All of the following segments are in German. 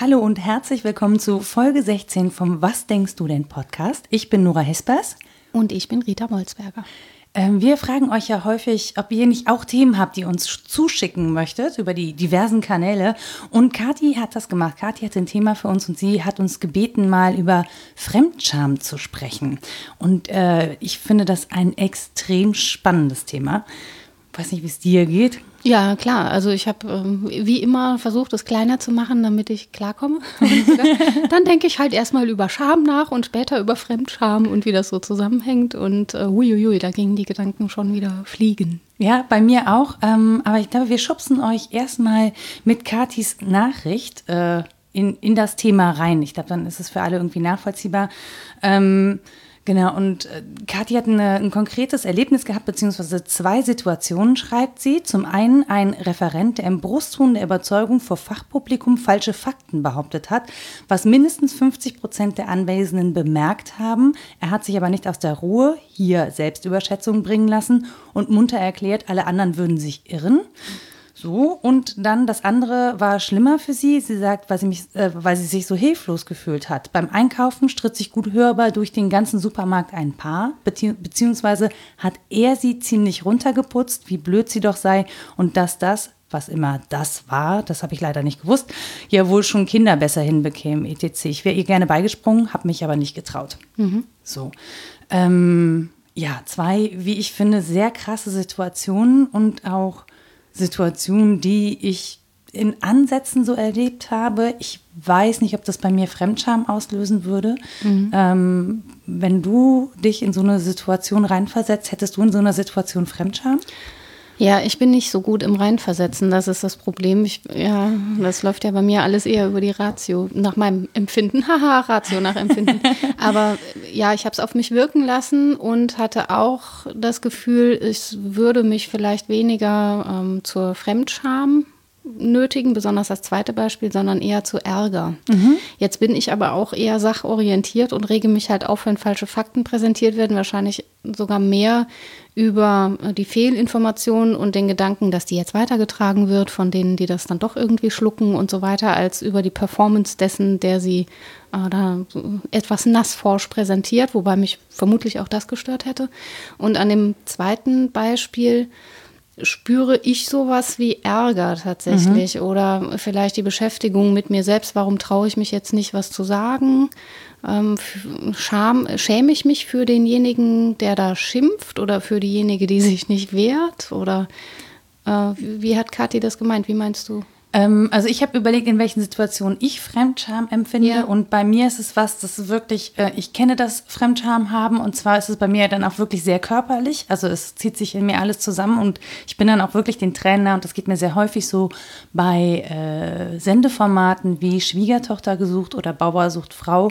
Hallo und herzlich willkommen zu Folge 16 vom Was denkst du denn Podcast. Ich bin Nora Hespers. Und ich bin Rita Molzberger. Ähm, wir fragen euch ja häufig, ob ihr nicht auch Themen habt, die uns zuschicken möchtet über die diversen Kanäle. Und Kathi hat das gemacht. Kathi hat ein Thema für uns und sie hat uns gebeten, mal über Fremdscham zu sprechen. Und äh, ich finde das ein extrem spannendes Thema. Ich weiß nicht, wie es dir geht. Ja, klar. Also ich habe ähm, wie immer versucht, es kleiner zu machen, damit ich klarkomme. dann denke ich halt erstmal über Scham nach und später über Fremdscham und wie das so zusammenhängt. Und äh, huiuiui, da gingen die Gedanken schon wieder fliegen. Ja, bei mir auch. Ähm, aber ich glaube, wir schubsen euch erstmal mit Katis Nachricht äh, in, in das Thema rein. Ich glaube, dann ist es für alle irgendwie nachvollziehbar. Ähm, Genau, und äh, Kathi hat eine, ein konkretes Erlebnis gehabt, beziehungsweise zwei Situationen, schreibt sie. Zum einen ein Referent, der im Brustton der Überzeugung vor Fachpublikum falsche Fakten behauptet hat, was mindestens 50 Prozent der Anwesenden bemerkt haben. Er hat sich aber nicht aus der Ruhe, hier Selbstüberschätzung bringen lassen und munter erklärt, alle anderen würden sich irren. So, und dann das andere war schlimmer für sie. Sie sagt, weil sie, mich, äh, weil sie sich so hilflos gefühlt hat. Beim Einkaufen stritt sich gut hörbar durch den ganzen Supermarkt ein Paar, bezieh beziehungsweise hat er sie ziemlich runtergeputzt, wie blöd sie doch sei, und dass das, was immer das war, das habe ich leider nicht gewusst, ja wohl schon Kinder besser hinbekämen, etc. Ich wäre ihr gerne beigesprungen, habe mich aber nicht getraut. Mhm. So. Ähm, ja, zwei, wie ich finde, sehr krasse Situationen und auch Situation, die ich in Ansätzen so erlebt habe. Ich weiß nicht, ob das bei mir Fremdscham auslösen würde. Mhm. Ähm, wenn du dich in so eine Situation reinversetzt, hättest du in so einer Situation Fremdscham? Ja, ich bin nicht so gut im Reinversetzen, das ist das Problem. Ich, ja, das läuft ja bei mir alles eher über die Ratio, nach meinem Empfinden. Haha, Ratio nach Empfinden. Aber ja, ich habe es auf mich wirken lassen und hatte auch das Gefühl, es würde mich vielleicht weniger ähm, zur Fremdscham nötigen, besonders das zweite Beispiel, sondern eher zu Ärger. Mhm. Jetzt bin ich aber auch eher sachorientiert und rege mich halt auf, wenn falsche Fakten präsentiert werden, wahrscheinlich sogar mehr über äh, die Fehlinformationen und den Gedanken, dass die jetzt weitergetragen wird von denen, die das dann doch irgendwie schlucken und so weiter, als über die Performance dessen, der sie äh, da etwas nassforsch präsentiert, wobei mich vermutlich auch das gestört hätte. Und an dem zweiten Beispiel spüre ich sowas wie Ärger tatsächlich mhm. oder vielleicht die Beschäftigung mit mir selbst. Warum traue ich mich jetzt nicht, was zu sagen? Ähm, Scham, schäme ich mich für denjenigen, der da schimpft oder für diejenige, die sich nicht wehrt? Oder äh, wie hat Kathi das gemeint? Wie meinst du? Ähm, also ich habe überlegt, in welchen Situationen ich Fremdscham empfinde. Ja. Und bei mir ist es was, das wirklich, äh, ich kenne das Fremdscham haben. Und zwar ist es bei mir dann auch wirklich sehr körperlich. Also es zieht sich in mir alles zusammen und ich bin dann auch wirklich den Trainer. Und das geht mir sehr häufig so bei äh, Sendeformaten wie Schwiegertochter gesucht oder Bauer sucht Frau,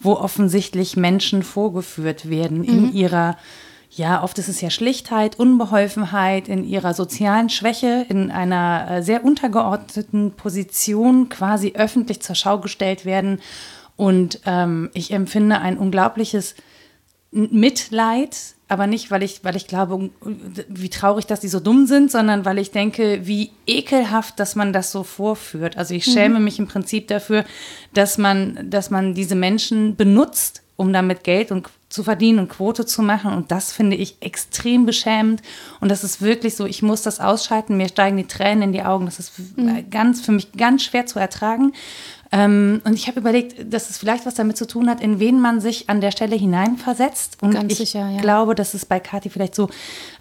wo offensichtlich Menschen vorgeführt werden in mhm. ihrer ja, oft ist es ja Schlichtheit, Unbeholfenheit in ihrer sozialen Schwäche, in einer äh, sehr untergeordneten Position quasi öffentlich zur Schau gestellt werden. Und ähm, ich empfinde ein unglaubliches Mitleid, aber nicht, weil ich, weil ich glaube, wie traurig, dass die so dumm sind, sondern weil ich denke, wie ekelhaft, dass man das so vorführt. Also ich schäme mhm. mich im Prinzip dafür, dass man, dass man diese Menschen benutzt, um damit Geld und zu verdienen und Quote zu machen. Und das finde ich extrem beschämend. Und das ist wirklich so, ich muss das ausschalten. Mir steigen die Tränen in die Augen. Das ist mhm. ganz, für mich ganz schwer zu ertragen. Ähm, und ich habe überlegt, dass es vielleicht was damit zu tun hat, in wen man sich an der Stelle hineinversetzt. Und ganz ich sicher, ja. glaube, dass es bei Kathi vielleicht so,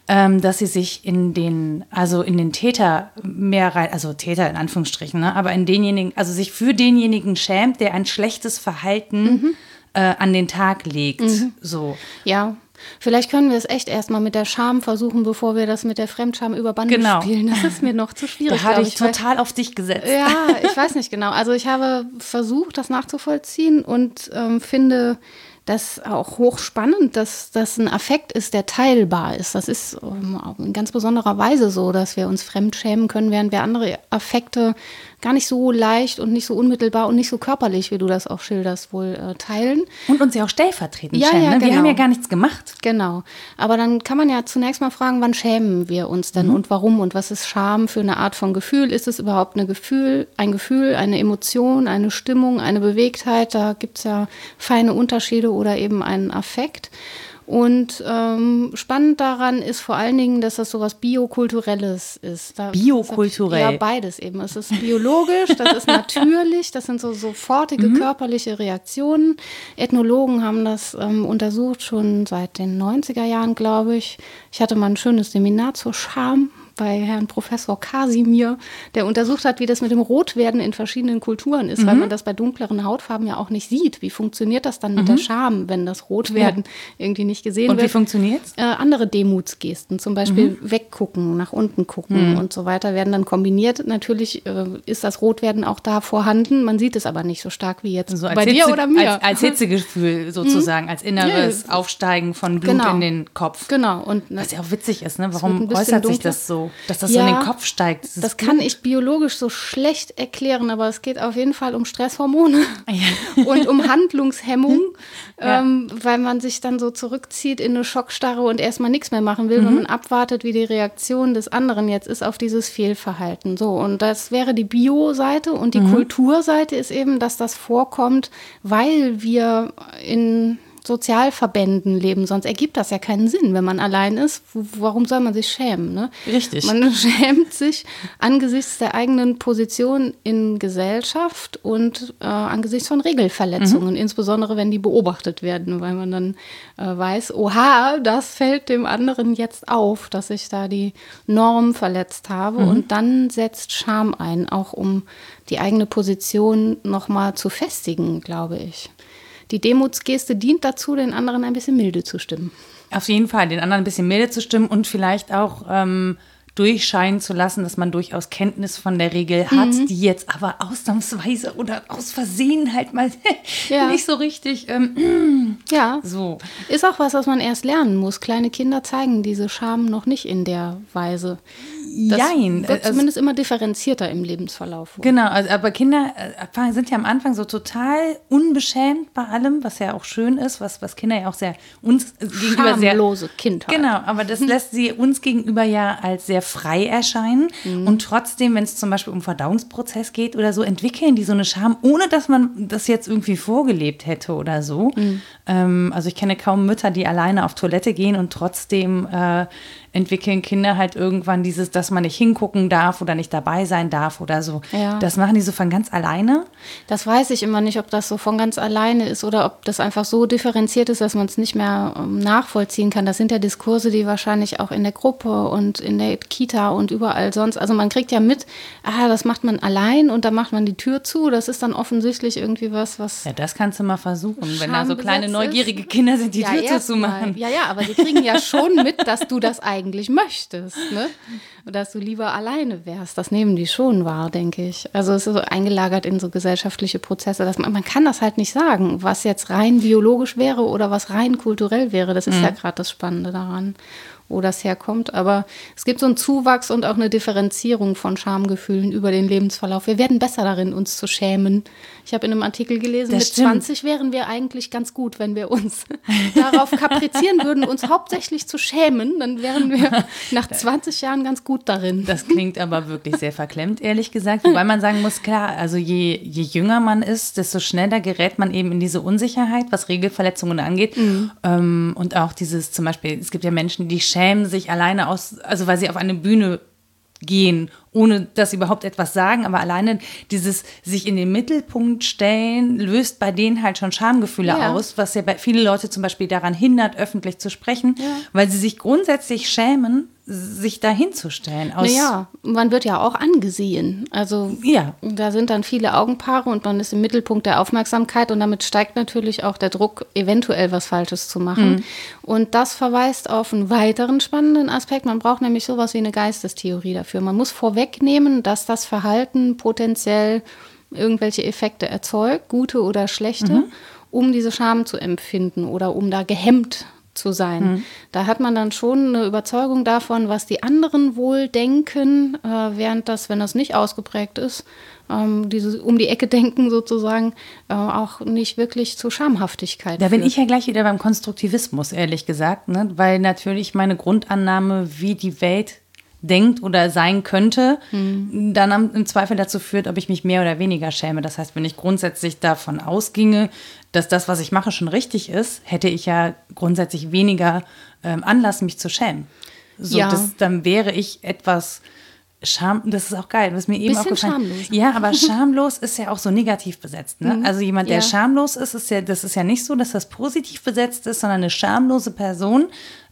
ähm, dass sie sich in den, also in den Täter mehr rein, also Täter in Anführungsstrichen, ne, aber in denjenigen, also sich für denjenigen schämt, der ein schlechtes Verhalten mhm äh, an den Tag legt. Mhm. So. Ja. Vielleicht können wir es echt erstmal mit der Scham versuchen, bevor wir das mit der Fremdscham über Bande genau. spielen. Das ist mir noch zu schwierig. Da hatte ich, ich total auf dich gesetzt. Ja, ich weiß nicht genau. Also ich habe versucht, das nachzuvollziehen und ähm, finde das auch hochspannend, dass das ein Affekt ist, der teilbar ist. Das ist ähm, in ganz besonderer Weise so, dass wir uns fremd schämen können, während wir andere Affekte gar nicht so leicht und nicht so unmittelbar und nicht so körperlich, wie du das auch schilderst, wohl äh, teilen. Und uns ja auch stellvertretend Ja, schämen. ja, ne? Wir genau. haben ja gar nichts gemacht. Genau. Aber dann kann man ja zunächst mal fragen, wann schämen wir uns denn und warum und was ist Scham für eine Art von Gefühl? Ist es überhaupt eine Gefühl, ein Gefühl, eine Emotion, eine Stimmung, eine Bewegtheit? Da gibt es ja feine Unterschiede oder eben einen Affekt. Und ähm, spannend daran ist vor allen Dingen, dass das sowas Biokulturelles ist. Da, Biokulturell. Ja, beides eben. Es ist biologisch, das ist natürlich, das sind so sofortige körperliche Reaktionen. Ethnologen haben das ähm, untersucht schon seit den 90er Jahren, glaube ich. Ich hatte mal ein schönes Seminar zur Scham bei Herrn Professor Kasimir, der untersucht hat, wie das mit dem Rotwerden in verschiedenen Kulturen ist, weil man das bei dunkleren Hautfarben ja auch nicht sieht. Wie funktioniert das dann mit der Scham, wenn das Rotwerden irgendwie nicht gesehen Und wie wird? funktioniert's? äh, andere Demutsgesten, zum Beispiel weggucken, nach unten gucken und so weiter, werden dann kombiniert. Natürlich äh, ist das Rotwerden auch da vorhanden, man sieht es aber nicht so stark wie jetzt So bei dir Hitze- oder mir. Als, als Hitzegefühl sozusagen, als inneres Aufsteigen von Blut Genau. in den Kopf. genau, und ne, Was ja auch witzig ist, ne? Warum äußert sich das so? Dass das Ja, so in den Kopf steigt. Das, das kann ich biologisch so schlecht erklären, aber es geht auf jeden Fall um Stresshormone und um Handlungshemmung, Ja. ähm, weil man sich dann so zurückzieht in eine Schockstarre und erstmal nichts mehr machen will, wenn man abwartet, wie die Reaktion des anderen jetzt ist auf dieses Fehlverhalten. So, und das wäre die Bio-Seite und die Kulturseite ist eben, dass das vorkommt, weil wir in Sozialverbänden leben, sonst ergibt das ja keinen Sinn, wenn man allein ist. Warum soll man sich schämen? Ne? Richtig. Man schämt sich angesichts der eigenen Position in Gesellschaft und äh, angesichts von Regelverletzungen, insbesondere wenn die beobachtet werden, weil man dann äh, weiß, oha, das fällt dem anderen jetzt auf, dass ich da die Norm verletzt habe. Und dann setzt Scham ein, auch um die eigene Position nochmal zu festigen, glaube ich. Die Demutsgeste dient dazu, den anderen ein bisschen milde zu stimmen. Auf jeden Fall, den anderen ein bisschen milde zu stimmen und vielleicht auch ähm, durchscheinen zu lassen, dass man durchaus Kenntnis von der Regel hat, Mhm. die jetzt aber ausnahmsweise oder aus Versehen halt mal Ja. nicht so richtig ähm, Ja, so. Ist auch was, was man erst lernen muss. Kleine Kinder zeigen diese Scham noch nicht in der Weise. Das Jein. wird Also- zumindest immer differenzierter im Lebensverlauf. Genau, also, aber Kinder äh, sind ja am Anfang so total unbeschämt bei allem, was ja auch schön ist, was, was Kinder ja auch sehr uns äh, gegenüber sehr Schamlose Kindheit. Genau, aber das lässt sie uns gegenüber ja als sehr frei erscheinen. Und trotzdem, wenn es zum Beispiel um Verdauungsprozess geht oder so, entwickeln die so eine Scham, ohne dass man das jetzt irgendwie vorgelebt hätte oder so. Ähm, also ich kenne kaum Mütter, die alleine auf Toilette gehen und trotzdem äh, entwickeln Kinder halt irgendwann dieses, dass man nicht hingucken darf oder nicht dabei sein darf oder so. Ja. Das machen die so von ganz alleine. Das weiß ich immer nicht, ob das so von ganz alleine ist oder ob das einfach so differenziert ist, dass man es nicht mehr ähm, nachvollziehen kann. Das sind ja Diskurse, die wahrscheinlich auch in der Gruppe und in der Kita und überall sonst. Also man kriegt ja mit, ah, das macht man allein und da macht man die Tür zu. Das ist dann offensichtlich irgendwie was, was Ja, das kannst du mal versuchen, wenn da so kleine neugierige Kinder sind, die Tür erst zuzumachen. mal. Ja, ja, aber die kriegen ja schon mit, dass du das eigentlich möchtest, ne? Und dass du lieber alleine wärst. Das nehmen die schon wahr, denke ich. Also es ist so eingelagert in so gesellschaftliche Prozesse, dass man, man kann das halt nicht sagen, was jetzt rein biologisch wäre oder was rein kulturell wäre. Das ist ja gerade das Spannende daran, wo das herkommt. Aber es gibt so einen Zuwachs und auch eine Differenzierung von Schamgefühlen über den Lebensverlauf. Wir werden besser darin, uns zu schämen. Ich habe in einem Artikel gelesen, Das mit stimmt. 20 wären wir eigentlich ganz gut, wenn wir uns darauf kaprizieren würden, uns hauptsächlich zu schämen. Dann wären wir nach 20 Jahren ganz gut darin. Das klingt aber wirklich sehr verklemmt, ehrlich gesagt. Wobei man sagen muss, klar, also je, je jünger man ist, desto schneller gerät man eben in diese Unsicherheit, was Regelverletzungen angeht. Ähm, und auch dieses zum Beispiel, es gibt ja Menschen, die schämen sich alleine aus, also weil sie auf eine Bühne gehen, ohne dass sie überhaupt etwas sagen, aber alleine dieses sich in den Mittelpunkt stellen, löst bei denen halt schon Schamgefühle Ja. aus, was ja bei viele Leute zum Beispiel daran hindert, öffentlich zu sprechen, weil sie sich grundsätzlich schämen, sich da hinzustellen. Aus, Naja, man wird ja auch angesehen. Also Ja. da sind dann viele Augenpaare und man ist im Mittelpunkt der Aufmerksamkeit und damit steigt natürlich auch der Druck, eventuell was Falsches zu machen. Und das verweist auf einen weiteren spannenden Aspekt. Man braucht nämlich sowas wie eine Geistestheorie dafür. Man muss vorwegnehmen, dass das Verhalten potenziell irgendwelche Effekte erzeugt, gute oder schlechte, um diese Scham zu empfinden oder um da gehemmt zu sein. Mhm. Da hat man dann schon eine Überzeugung davon, was die anderen wohl denken, äh, während das, wenn das nicht ausgeprägt ist, ähm, dieses um die Ecke denken sozusagen, äh, auch nicht wirklich zu Schamhaftigkeit. Da bin ich ja gleich wieder beim Konstruktivismus, ehrlich gesagt, ne? weil natürlich meine Grundannahme, wie die Welt denkt oder sein könnte, mhm. dann im Zweifel dazu führt, ob ich mich mehr oder weniger schäme. Das heißt, wenn ich grundsätzlich davon ausginge, dass das, was ich mache, schon richtig ist, hätte ich ja grundsätzlich weniger ähm, Anlass, mich zu schämen. So, ja. das, dann wäre ich etwas Scham, das ist auch geil, was mir eben Bisschen aufgefallen schamlos. Ja, aber schamlos ist ja auch so negativ besetzt. Ne? Mhm. Also jemand, der ja. schamlos ist, ist ja, das ist ja nicht so, dass das positiv besetzt ist, sondern eine schamlose Person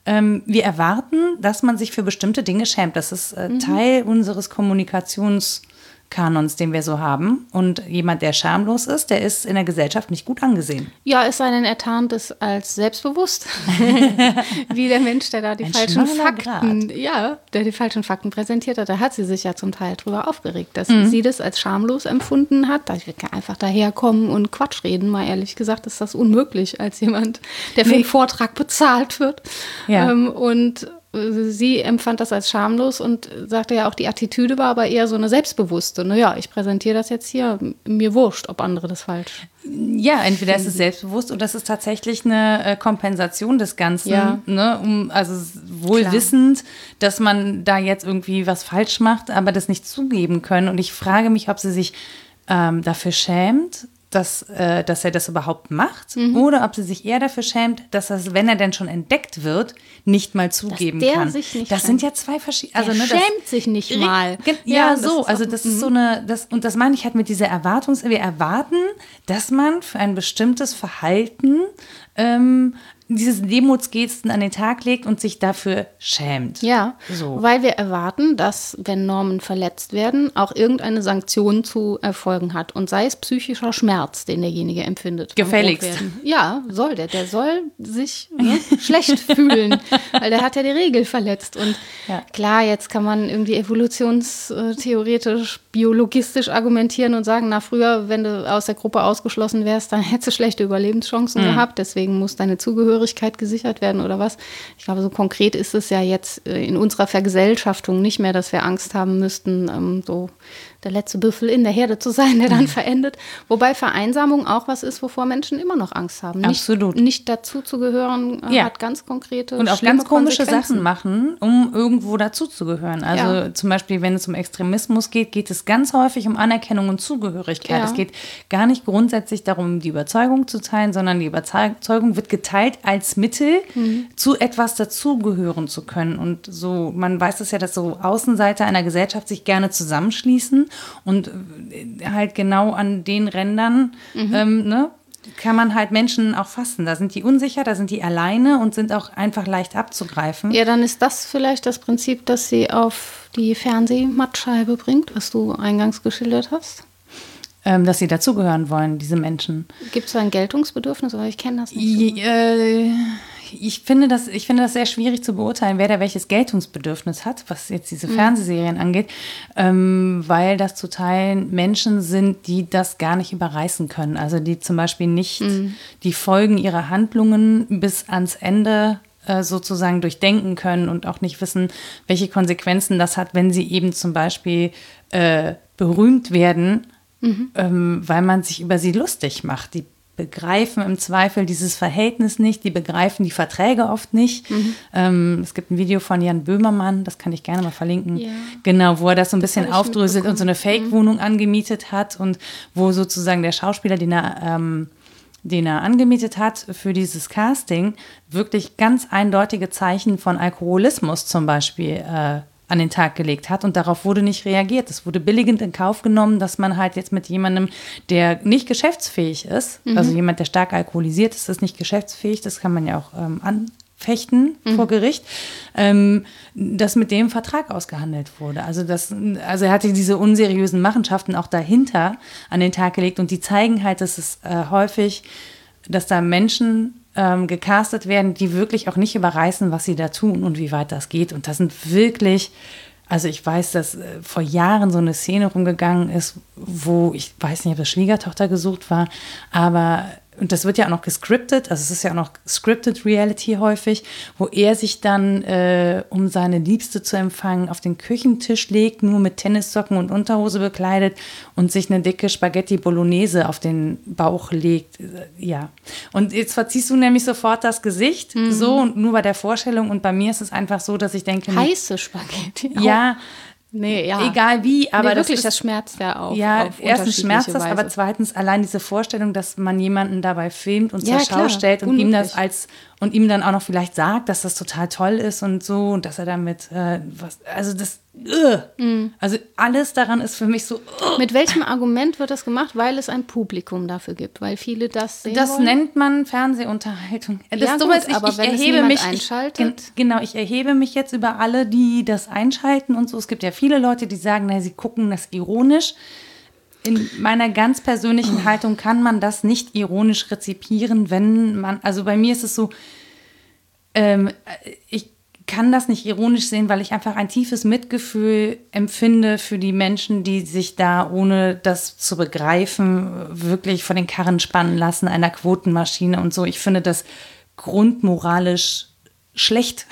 ähm, wir erwarten, dass man sich für bestimmte Dinge schämt. Das ist äh, mhm. Teil unseres Kommunikations- Kanons, den wir so haben. Und jemand, der schamlos ist, der ist in der Gesellschaft nicht gut angesehen. Ja, es sei denn, er tarnt es als selbstbewusst. Wie der Mensch, der da die Ein falschen Fakten, Grad. ja, der die falschen Fakten präsentiert hat. Da hat sie sich ja zum Teil drüber aufgeregt, dass mhm. sie das als schamlos empfunden hat. Da kann einfach daherkommen und Quatsch reden. Mal ehrlich gesagt, ist das unmöglich als jemand, der für nee. einen Vortrag bezahlt wird. Ja. Ähm, und sie empfand das als schamlos und sagte ja auch, die Attitüde war aber eher so eine selbstbewusste. Naja, ich präsentiere das jetzt hier, mir wurscht, ob andere das falsch. Ja, entweder ist es selbstbewusst oder das ist tatsächlich eine äh, Kompensation des Ganzen. Ja. Ne? Um, also wohl Klar. wissend, dass man da jetzt irgendwie was falsch macht, aber das nicht zugeben können. Und ich frage mich, ob sie sich ähm, dafür schämt dass, äh, dass er das überhaupt macht mhm. oder ob sie sich eher dafür schämt, dass das, wenn er denn schon entdeckt wird, nicht mal zugeben dass der kann. Sich nicht das schämt. sind ja zwei verschiedene. Also, ne, schämt sich nicht mal. Ja, ja so. Also das ist so mhm. eine, das, und das meine ich halt mit dieser Erwartungs, wir erwarten, dass man für ein bestimmtes Verhalten ähm, diese Demutsgesten an den Tag legt und sich dafür schämt. Ja, so. weil wir erwarten, dass, wenn Normen verletzt werden, auch irgendeine Sanktion zu erfolgen hat. Und sei es psychischer Schmerz, den derjenige empfindet. Gefälligst. Ja, soll der. Der soll sich ne, schlecht fühlen, weil der hat ja die Regel verletzt. Und ja. klar, jetzt kann man irgendwie evolutionstheoretisch, biologistisch argumentieren und sagen, na früher, wenn du aus der Gruppe ausgeschlossen wärst, dann hättest du schlechte Überlebenschancen mhm. gehabt. Deswegen muss deine Zugehörigkeit Zugehörigkeit gesichert werden oder was. Ich glaube, so konkret ist es ja jetzt äh, in unserer Vergesellschaftung nicht mehr, dass wir Angst haben müssten, ähm, so der letzte Büffel in der Herde zu sein, der dann mhm. verendet. Wobei Vereinsamung auch was ist, wovor Menschen immer noch Angst haben. Nicht, Absolut. Nicht dazu zu gehören, äh, ja. hat ganz konkrete Und auch ganz komische Sachen machen, um irgendwo dazu zu gehören. Also ja. zum Beispiel, wenn es um Extremismus geht, geht es ganz häufig um Anerkennung und Zugehörigkeit. Ja. Es geht gar nicht grundsätzlich darum, die Überzeugung zu teilen, sondern die Überzeugung wird geteilt als Mittel, mhm. zu etwas dazugehören zu können. Und so, man weiß es ja, dass so Außenseiter einer Gesellschaft sich gerne zusammenschließen und äh, halt genau an den Rändern, mhm. ähm, ne, kann man halt Menschen auch fassen. Da sind die unsicher, da sind die alleine und sind auch einfach leicht abzugreifen. Ja, dann ist das vielleicht das Prinzip, das sie auf die Fernsehmattscheibe bringt, was du eingangs geschildert hast. Ähm, dass sie dazugehören wollen, diese Menschen. Gibt es ein Geltungsbedürfnis, aber ich kenne das nicht. So. Äh, ich finde, das, ich finde das sehr schwierig zu beurteilen, wer da welches Geltungsbedürfnis hat, was jetzt diese mhm. Fernsehserien angeht, ähm, weil das zu Teilen Menschen sind, die das gar nicht überreißen können. Also die zum Beispiel nicht mhm. die Folgen ihrer Handlungen bis ans Ende äh, sozusagen durchdenken können und auch nicht wissen, welche Konsequenzen das hat, wenn sie eben zum Beispiel äh, berühmt werden, mhm. ähm, weil man sich über sie lustig macht. Die begreifen im Zweifel dieses Verhältnis nicht, die begreifen die Verträge oft nicht. Mhm. Ähm, es gibt ein Video von Jan Böhmermann, das kann ich gerne mal verlinken, ja. genau, wo er das so ein bisschen aufdröselt und so eine Fake-Wohnung mhm. angemietet hat und wo sozusagen der Schauspieler, den er, ähm, den er angemietet hat für dieses Casting, wirklich ganz eindeutige Zeichen von Alkoholismus zum Beispiel äh, an den Tag gelegt hat und darauf wurde nicht reagiert. Es wurde billigend in Kauf genommen, dass man halt jetzt mit jemandem, der nicht geschäftsfähig ist, mhm. also jemand, der stark alkoholisiert ist, ist nicht geschäftsfähig, das kann man ja auch ähm, anfechten mhm. vor Gericht, ähm, dass mit dem Vertrag ausgehandelt wurde. Also, das, also er hatte diese unseriösen Machenschaften auch dahinter an den Tag gelegt und die zeigen halt, dass es äh, häufig, dass da Menschen ähm, gecastet werden, die wirklich auch nicht überreißen, was sie da tun und wie weit das geht. Und das sind wirklich, also ich weiß, dass äh, vor Jahren so eine Szene rumgegangen ist, wo ich weiß nicht, ob das Schwiegertochter gesucht war, aber und das wird ja auch noch gescriptet, also es ist ja auch noch scripted Reality häufig, wo er sich dann, äh, um seine Liebste zu empfangen, auf den Küchentisch legt, nur mit Tennissocken und Unterhose bekleidet und sich eine dicke Spaghetti Bolognese auf den Bauch legt. Ja. Und jetzt verziehst du nämlich sofort das Gesicht, mhm. so und nur bei der Vorstellung. Und bei mir ist es einfach so, dass ich denke. Heiße Spaghetti. Ja. Nee, ja. Egal wie, aber nee, wirklich, das, ist, das schmerzt ja auch. Ja, erstens schmerzt das, aber zweitens allein diese Vorstellung, dass man jemanden dabei filmt und zur Schau stellt und ihm das als und ihm dann auch noch vielleicht sagt, dass das total toll ist und so und dass er damit äh, was, also das, uh, mm. also alles daran ist für mich so. Uh. Mit welchem Argument wird das gemacht? Weil es ein Publikum dafür gibt, weil viele das sehen Das wollen? nennt man Fernsehunterhaltung. Das ja, sowas, ich, aber ich wenn erhebe mich, einschaltet. Ich, genau, ich erhebe mich jetzt über alle, die das einschalten und so. Es gibt ja viele Leute, die sagen, na, sie gucken das ironisch in meiner ganz persönlichen Haltung kann man das nicht ironisch rezipieren, wenn man, also bei mir ist es so, ähm, ich kann das nicht ironisch sehen, weil ich einfach ein tiefes Mitgefühl empfinde für die Menschen, die sich da, ohne das zu begreifen, wirklich von den Karren spannen lassen, einer Quotenmaschine und so. Ich finde das grundmoralisch schlecht.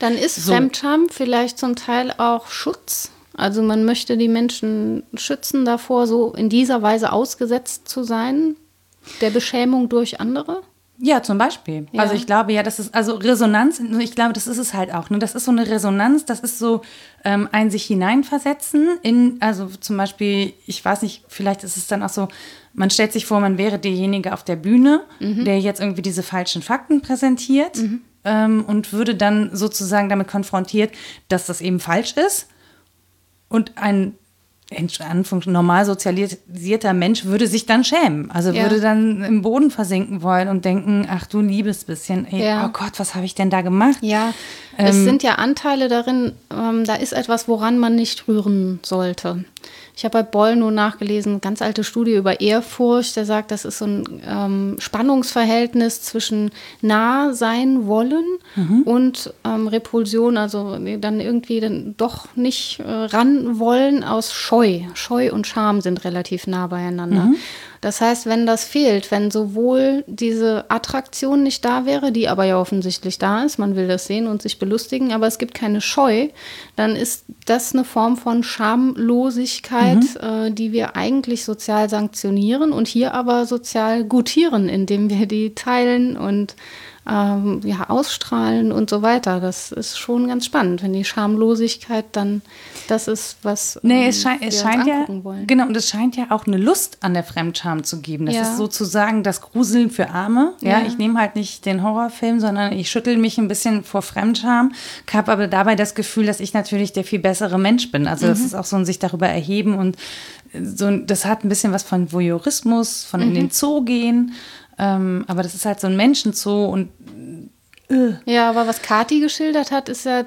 Dann ist so. Fremdscham vielleicht zum Teil auch Schutz also man möchte die Menschen schützen davor, so in dieser Weise ausgesetzt zu sein, der Beschämung durch andere. Ja, zum Beispiel. Ja. Also ich glaube ja, das ist, also Resonanz, ich glaube, das ist es halt auch. Ne? Das ist so eine Resonanz, das ist so ähm, ein sich hineinversetzen in, also zum Beispiel, ich weiß nicht, vielleicht ist es dann auch so, man stellt sich vor, man wäre derjenige auf der Bühne, mhm. der jetzt irgendwie diese falschen Fakten präsentiert mhm. ähm, und würde dann sozusagen damit konfrontiert, dass das eben falsch ist. Und ein normal sozialisierter Mensch würde sich dann schämen. Also ja. würde dann im Boden versinken wollen und denken, ach du liebes bisschen, ey, ja. oh Gott, was habe ich denn da gemacht? Ja, ähm, es sind ja Anteile darin, ähm, da ist etwas, woran man nicht rühren sollte. Ich habe bei Boll nur nachgelesen, ganz alte Studie über Ehrfurcht, der sagt, das ist so ein ähm, Spannungsverhältnis zwischen nah sein wollen mhm. und ähm, Repulsion, also dann irgendwie dann doch nicht äh, ran wollen aus Scheu. Scheu und Scham sind relativ nah beieinander. Mhm. Das heißt, wenn das fehlt, wenn sowohl diese Attraktion nicht da wäre, die aber ja offensichtlich da ist, man will das sehen und sich belustigen, aber es gibt keine Scheu, dann ist das eine Form von Schamlosigkeit, mhm. äh, die wir eigentlich sozial sanktionieren und hier aber sozial gutieren, indem wir die teilen und ähm, ja, ausstrahlen und so weiter. Das ist schon ganz spannend, wenn die Schamlosigkeit dann das ist, was nee, ähm, es, scheint, es scheint ja, wollen. Genau, und es scheint ja auch eine Lust an der Fremdscham zu geben. Das ja. ist sozusagen das Gruseln für Arme. Ja, ja. ich nehme halt nicht den Horrorfilm, sondern ich schüttel mich ein bisschen vor Fremdscham, habe aber dabei das Gefühl, dass ich natürlich der viel bessere Mensch bin. Also mhm. das ist auch so ein sich darüber erheben und so, das hat ein bisschen was von Voyeurismus, von mhm. in den Zoo gehen. Ähm, aber das ist halt so ein Menschenzoo und äh. ja, aber was Kati geschildert hat, ist ja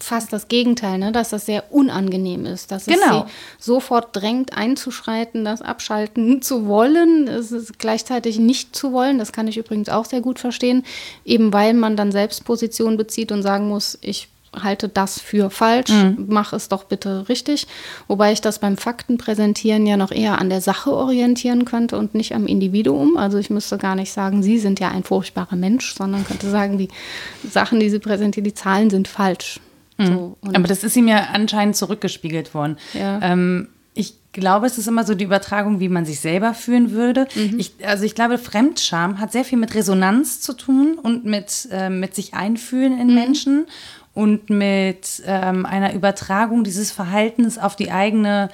fast das Gegenteil, ne? dass das sehr unangenehm ist, dass genau. es sie sofort drängt, einzuschreiten, das abschalten zu wollen, es ist gleichzeitig nicht zu wollen. Das kann ich übrigens auch sehr gut verstehen, eben weil man dann selbst Position bezieht und sagen muss, ich halte das für falsch, mhm. mach es doch bitte richtig. Wobei ich das beim Faktenpräsentieren ja noch eher an der Sache orientieren könnte und nicht am Individuum. Also ich müsste gar nicht sagen, Sie sind ja ein furchtbarer Mensch, sondern könnte sagen, die Sachen, die Sie präsentieren, die Zahlen sind falsch. Mhm. So, Aber das ist ihm ja anscheinend zurückgespiegelt worden. Ja. Ähm, ich glaube, es ist immer so die Übertragung, wie man sich selber fühlen würde. Mhm. Ich, also ich glaube, Fremdscham hat sehr viel mit Resonanz zu tun und mit, äh, mit sich einfühlen in mhm. Menschen und mit ähm, einer Übertragung dieses Verhaltens auf die eigene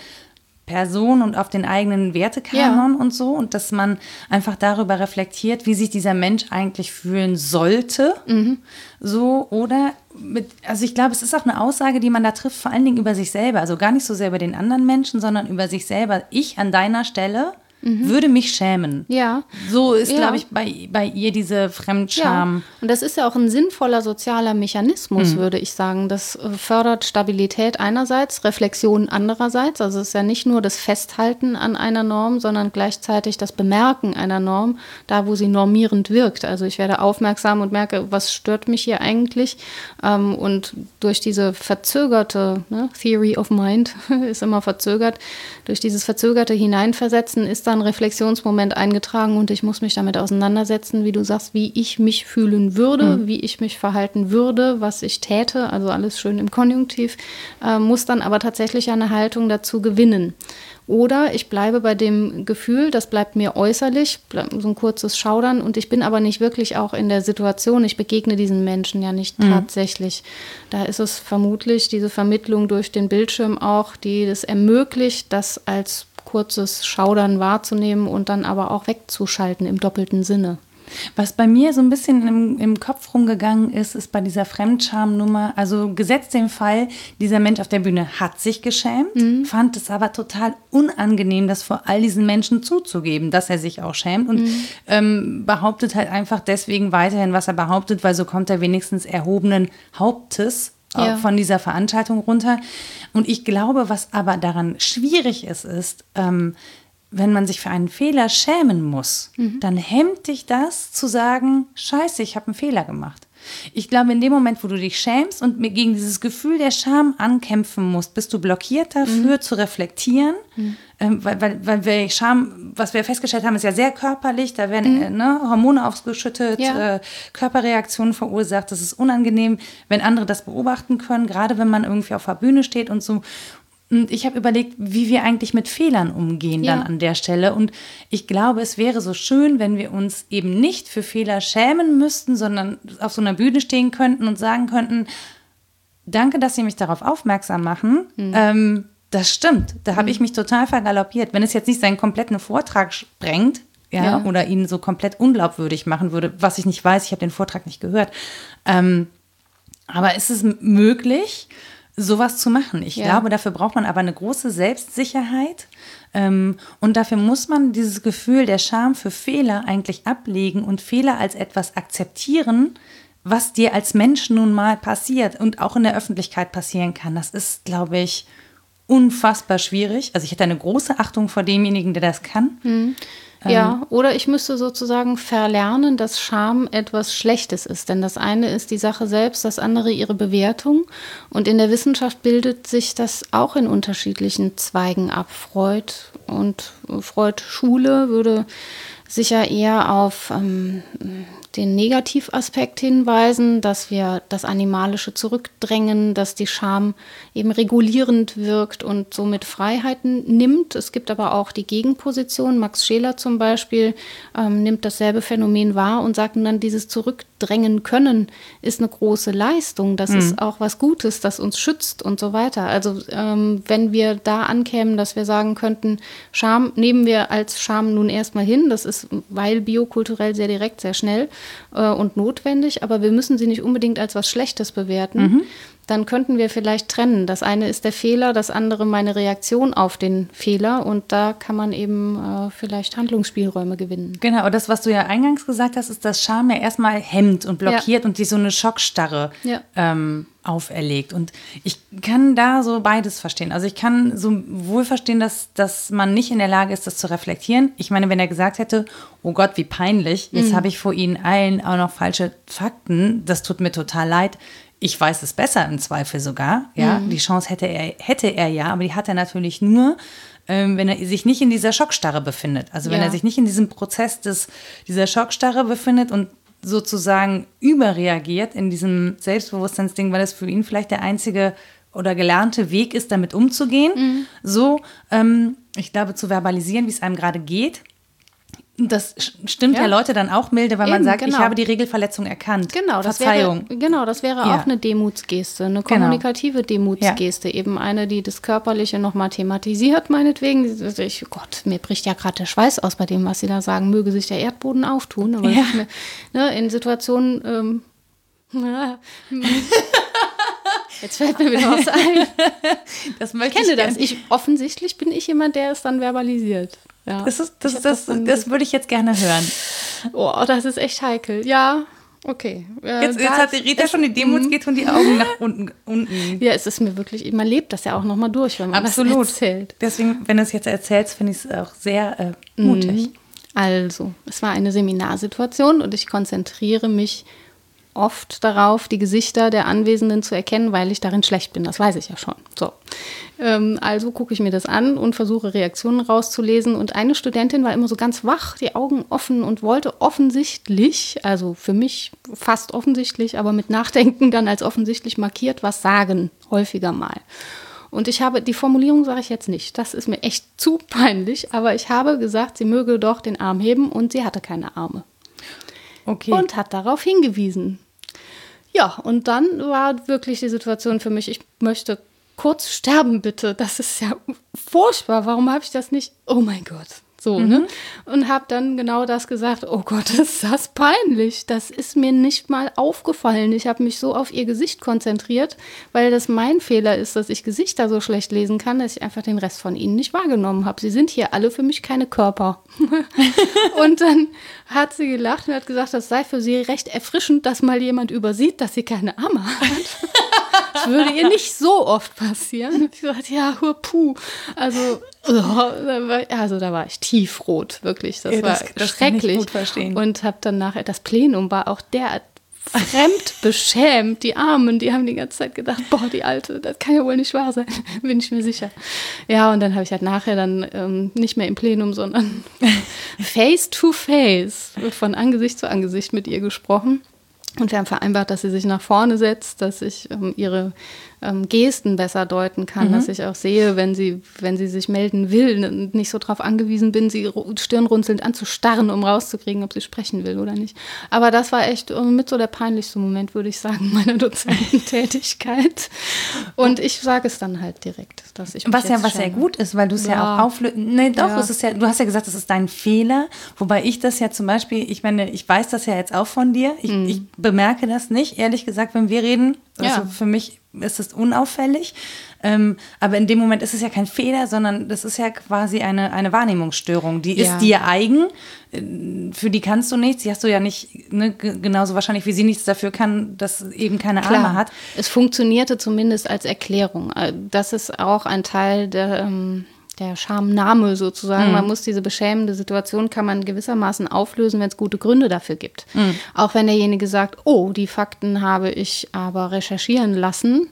Person und auf den eigenen Wertekanon ja. und so und dass man einfach darüber reflektiert, wie sich dieser Mensch eigentlich fühlen sollte. Mhm. So oder mit, also ich glaube, es ist auch eine Aussage, die man da trifft, vor allen Dingen über sich selber. Also gar nicht so sehr über den anderen Menschen, sondern über sich selber. Ich an deiner Stelle mhm. würde mich schämen. Ja. So ist, ja. glaube ich, bei, bei ihr diese Fremdscham. Ja. Und das ist ja auch ein sinnvoller sozialer Mechanismus, mhm. würde ich sagen. Das äh, fördert Stabilität einerseits, Reflexion andererseits. Also es ist ja nicht nur das Festhalten an einer Norm, sondern gleichzeitig das Bemerken einer Norm, da wo sie normierend wirkt. Also ich werde aufmerksam und merke, was stört mich hier eigentlich. Ähm, und durch diese verzögerte ne, Theory of Mind ist immer verzögert, durch dieses verzögerte Hineinversetzen ist da ein Reflexionsmoment eingetragen und ich muss mich damit auseinandersetzen, wie du sagst, wie ich mich fühlen würde, mhm. wie ich mich verhalten würde, was ich täte, also alles schön im Konjunktiv, äh, muss dann aber tatsächlich eine Haltung dazu gewinnen. Oder ich bleibe bei dem Gefühl, das bleibt mir äußerlich, so ein kurzes Schaudern und ich bin aber nicht wirklich auch in der Situation, ich begegne diesen Menschen ja nicht mhm. tatsächlich. Da ist es vermutlich diese Vermittlung durch den Bildschirm auch, die es ermöglicht, das als kurzes Schaudern wahrzunehmen und dann aber auch wegzuschalten im doppelten Sinne. Was bei mir so ein bisschen im, im Kopf rumgegangen ist, ist bei dieser Fremdscham-Nummer, also gesetzt den Fall, dieser Mensch auf der Bühne hat sich geschämt, mhm. fand es aber total unangenehm, das vor all diesen Menschen zuzugeben, dass er sich auch schämt und mhm. ähm, behauptet halt einfach deswegen weiterhin, was er behauptet, weil so kommt er wenigstens erhobenen Hauptes ja. von dieser Veranstaltung runter. Und ich glaube, was aber daran schwierig ist, ist, ähm, wenn man sich für einen Fehler schämen muss, mhm. dann hemmt dich das zu sagen, scheiße, ich habe einen Fehler gemacht. Ich glaube, in dem Moment, wo du dich schämst und gegen dieses Gefühl der Scham ankämpfen musst, bist du blockiert dafür mhm. zu reflektieren. Mhm. Ähm, weil, weil, weil wir Scham, was wir festgestellt haben, ist ja sehr körperlich. Da werden mhm. äh, ne, Hormone ausgeschüttet, ja. äh, Körperreaktionen verursacht. Das ist unangenehm, wenn andere das beobachten können, gerade wenn man irgendwie auf der Bühne steht und so. Und ich habe überlegt, wie wir eigentlich mit Fehlern umgehen ja. dann an der Stelle. Und ich glaube, es wäre so schön, wenn wir uns eben nicht für Fehler schämen müssten, sondern auf so einer Bühne stehen könnten und sagen könnten, danke, dass Sie mich darauf aufmerksam machen. Mhm. Ähm, das stimmt. Da habe mhm. ich mich total vergaloppiert. Wenn es jetzt nicht seinen kompletten Vortrag sprengt, ja, ja, oder ihn so komplett unglaubwürdig machen würde, was ich nicht weiß, ich habe den Vortrag nicht gehört. Ähm, aber ist es möglich? Sowas zu machen. Ich ja. glaube, dafür braucht man aber eine große Selbstsicherheit. Ähm, und dafür muss man dieses Gefühl der Scham für Fehler eigentlich ablegen und Fehler als etwas akzeptieren, was dir als Mensch nun mal passiert und auch in der Öffentlichkeit passieren kann. Das ist, glaube ich, unfassbar schwierig. Also ich hätte eine große Achtung vor demjenigen, der das kann. Mhm. Ja, ähm, oder ich müsste sozusagen verlernen, dass Scham etwas Schlechtes ist. Denn das eine ist die Sache selbst, das andere ihre Bewertung. Und in der Wissenschaft bildet sich das auch in unterschiedlichen Zweigen ab. Freud und Freud Schule würde sicher eher auf ähm, den Negativaspekt hinweisen, dass wir das Animalische zurückdrängen, dass die Scham eben regulierend wirkt und somit Freiheiten nimmt. Es gibt aber auch die Gegenposition. Max Scheler zum Beispiel ähm, nimmt dasselbe Phänomen wahr und sagt dann, dieses Zurückdrängen können ist eine große Leistung. Das mhm. ist auch was Gutes, das uns schützt und so weiter. Also ähm, wenn wir da ankämen, dass wir sagen könnten, Scham nehmen wir als Scham nun erstmal hin, das ist, weil biokulturell sehr direkt, sehr schnell äh, und notwendig, aber wir müssen sie nicht unbedingt als was Schlechtes bewerten. Mhm. Dann könnten wir vielleicht trennen. Das eine ist der Fehler, das andere meine Reaktion auf den Fehler und da kann man eben äh, vielleicht Handlungsspielräume gewinnen. Genau, und das, was du ja eingangs gesagt hast, ist, dass Scham ja erstmal hemmt und blockiert ja. und die so eine Schockstarre ja. ähm, auferlegt. Und ich kann da so beides verstehen. Also ich kann so wohl verstehen, dass, dass man nicht in der Lage ist, das zu reflektieren. Ich meine, wenn er gesagt hätte, oh Gott, wie peinlich, jetzt mhm. habe ich vor Ihnen allen auch noch falsche Fakten, das tut mir total leid. Ich weiß es besser im Zweifel sogar. Ja, mhm. die Chance hätte er, hätte er ja, aber die hat er natürlich nur, ähm, wenn er sich nicht in dieser Schockstarre befindet. Also wenn ja. er sich nicht in diesem Prozess des, dieser Schockstarre befindet und sozusagen überreagiert in diesem Selbstbewusstseinsding, weil es für ihn vielleicht der einzige oder gelernte Weg ist, damit umzugehen. Mhm. So, ähm, ich glaube, zu verbalisieren, wie es einem gerade geht. Das stimmt ja. ja. Leute dann auch milde, weil Eben, man sagt, genau. ich habe die Regelverletzung erkannt. Genau, das Verzeihung. Wäre, genau, das wäre ja. auch eine Demutsgeste, eine genau. kommunikative genau. Demutsgeste. Ja. Eben eine, die das Körperliche nochmal thematisiert, meinetwegen. Ich, Gott, mir bricht ja gerade der Schweiß aus bei dem, was Sie da sagen. Möge sich der Erdboden auftun. Aber mir, ne, in Situationen. Ähm, Jetzt fällt mir wieder was ein. Das ich kenne ich das. Ich, offensichtlich bin ich jemand, der es dann verbalisiert. Ja. Das, ist, das, das, das, das würde ich jetzt gerne hören. Oh, das ist echt heikel. Ja, Okay. Äh, jetzt, jetzt hat die Rita schon die Demos, mhm. geht schon die Augen nach unten, unten. Ja, es ist mir wirklich, man lebt das ja auch nochmal durch, wenn man Absolut. das erzählt. Deswegen, wenn du es jetzt erzählst, finde ich es auch sehr äh, mutig. Mhm. Also, es war eine Seminarsituation und ich konzentriere mich oft darauf, die Gesichter der Anwesenden zu erkennen, weil ich darin schlecht bin. Das weiß ich ja schon. So. Ähm, also gucke ich mir das an und versuche Reaktionen rauszulesen. Und eine Studentin war immer so ganz wach, die Augen offen und wollte offensichtlich, also für mich fast offensichtlich, aber mit Nachdenken dann als offensichtlich markiert, was sagen, häufiger mal. Und ich habe, die Formulierung sage ich jetzt nicht, das ist mir echt zu peinlich, aber ich habe gesagt, sie möge doch den Arm heben und sie hatte keine Arme. Okay. Und hat darauf hingewiesen. Ja, und dann war wirklich die Situation für mich, ich möchte kurz sterben, bitte. Das ist ja furchtbar. Warum habe ich das nicht? Oh mein Gott. So, ne? mhm. ne? Und habe dann genau das gesagt, oh Gott, ist das peinlich. Das ist mir nicht mal aufgefallen. Ich habe mich so auf ihr Gesicht konzentriert, weil das mein Fehler ist, dass ich Gesichter so schlecht lesen kann, dass ich einfach den Rest von ihnen nicht wahrgenommen habe. Sie sind hier alle für mich keine Körper. und dann hat sie gelacht und hat gesagt, das sei für sie recht erfrischend, dass mal jemand übersieht, dass sie keine Arme hat. Das würde ihr nicht so oft passieren. Ich dachte, ja, puh. Also, also da war ich tiefrot, wirklich. Das, ja, das war das schrecklich. gut verstehen. Und habe dann nachher, das Plenum war auch der fremd beschämt. Die Armen, die haben die ganze Zeit gedacht, boah, die Alte, das kann ja wohl nicht wahr sein, bin ich mir sicher. Ja, und dann habe ich halt nachher dann ähm, nicht mehr im Plenum, sondern face to face, von Angesicht zu Angesicht mit ihr gesprochen. Und wir haben vereinbart, dass sie sich nach vorne setzt, dass ich ähm, ihre ähm, Gesten besser deuten kann, mhm. dass ich auch sehe, wenn sie, wenn sie sich melden will und nicht so darauf angewiesen bin, sie stirnrunzelnd anzustarren, um rauszukriegen, ob sie sprechen will oder nicht. Aber das war echt äh, mit so der peinlichste Moment, würde ich sagen, meiner Dozententätigkeit. Und ich sage es dann halt direkt, dass ich Was ja was sehr gut ist, weil du es ja. ja. auch auflösen. Nee, doch, ja. es ist ja, du hast ja gesagt, es ist dein Fehler, wobei ich das ja zum Beispiel, ich meine, ich weiß das ja jetzt auch von dir. Ich, mhm. ich bemerke das nicht, ehrlich gesagt, wenn wir reden. Also ja. für mich ist es unauffällig. Ähm, aber in dem Moment ist es ja kein Fehler, sondern das ist ja quasi eine, eine Wahrnehmungsstörung. Die ist ja. dir eigen, für die kannst du nichts. Die hast du ja nicht, ne, genauso wahrscheinlich wie sie nichts dafür kann, dass eben keine Klar. Arme hat. Es funktionierte zumindest als Erklärung. Äh, das ist auch ein Teil der. Ähm der Schamname sozusagen. Mhm. Man muss diese beschämende Situation kann man gewissermaßen auflösen, wenn es gute Gründe dafür gibt. Mhm. Auch wenn derjenige sagt, oh, die Fakten habe ich aber recherchieren lassen,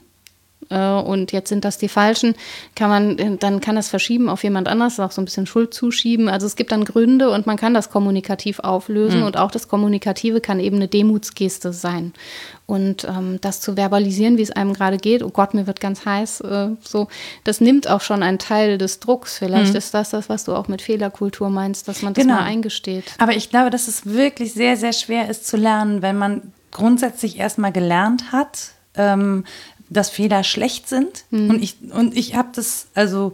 äh, und jetzt sind das die falschen, kann man, dann kann das verschieben auf jemand anders, auch so ein bisschen Schuld zuschieben. Also es gibt dann Gründe und man kann das kommunikativ auflösen mhm. und auch das Kommunikative kann eben eine Demutsgeste sein. Und ähm, das zu verbalisieren, wie es einem gerade geht, oh Gott, mir wird ganz heiß, äh, so, das nimmt auch schon einen Teil des Drucks. Vielleicht mhm. ist das das, was du auch mit Fehlerkultur meinst, dass man das genau. mal eingesteht. Aber ich glaube, dass es wirklich sehr, sehr schwer ist zu lernen, wenn man grundsätzlich erstmal gelernt hat, ähm, dass Fehler schlecht sind. Mhm. Und ich, und ich habe das, also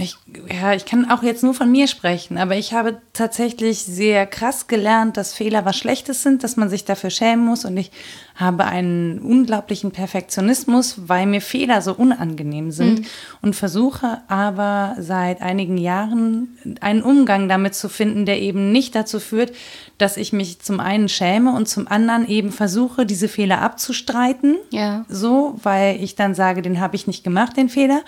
ich, ja, ich kann auch jetzt nur von mir sprechen, aber ich habe tatsächlich sehr krass gelernt, dass Fehler was Schlechtes sind, dass man sich dafür schämen muss. Und ich habe einen unglaublichen Perfektionismus, weil mir Fehler so unangenehm sind. Mhm. Und versuche aber seit einigen Jahren einen Umgang damit zu finden, der eben nicht dazu führt, dass ich mich zum einen schäme und zum anderen eben versuche, diese Fehler abzustreiten. Ja. So, weil ich dann sage, den habe ich nicht gemacht, den Fehler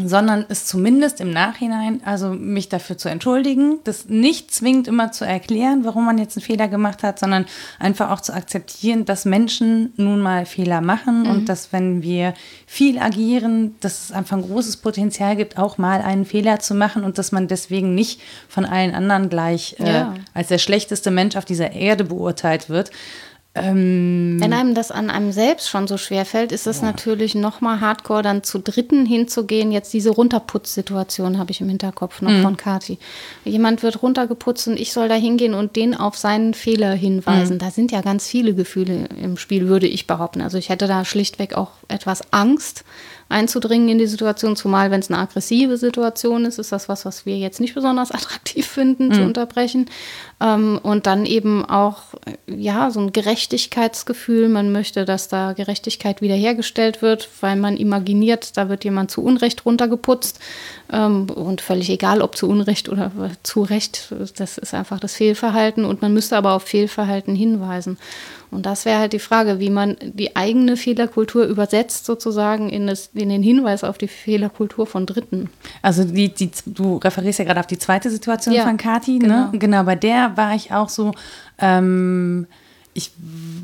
sondern es zumindest im Nachhinein, also mich dafür zu entschuldigen, das nicht zwingend immer zu erklären, warum man jetzt einen Fehler gemacht hat, sondern einfach auch zu akzeptieren, dass Menschen nun mal Fehler machen mhm. und dass wenn wir viel agieren, dass es einfach ein großes Potenzial gibt, auch mal einen Fehler zu machen und dass man deswegen nicht von allen anderen gleich äh, ja. als der schlechteste Mensch auf dieser Erde beurteilt wird. Ähm, Wenn einem das an einem selbst schon so schwer fällt, ist es ja. natürlich noch mal hardcore, dann zu Dritten hinzugehen. Jetzt diese Runterputzsituation habe ich im Hinterkopf noch mhm. von Kati. Jemand wird runtergeputzt und ich soll da hingehen und den auf seinen Fehler hinweisen. Mhm. Da sind ja ganz viele Gefühle im Spiel, würde ich behaupten. Also ich hätte da schlichtweg auch etwas Angst, einzudringen in die Situation, zumal wenn es eine aggressive Situation ist, ist das was, was wir jetzt nicht besonders attraktiv finden mhm. zu unterbrechen. Ähm, und dann eben auch, ja, so ein Gerechtigkeitsgefühl. Man möchte, dass da Gerechtigkeit wiederhergestellt wird, weil man imaginiert, da wird jemand zu Unrecht runtergeputzt. Ähm, und völlig egal, ob zu Unrecht oder zu Recht, das ist einfach das Fehlverhalten. Und man müsste aber auf Fehlverhalten hinweisen. Und das wäre halt die Frage, wie man die eigene Fehlerkultur übersetzt, sozusagen in, das, in den Hinweis auf die Fehlerkultur von Dritten. Also die, die, du referierst ja gerade auf die zweite Situation ja, von Kati, ne? genau. ne? Genau, bei der war ich auch so, ähm, ich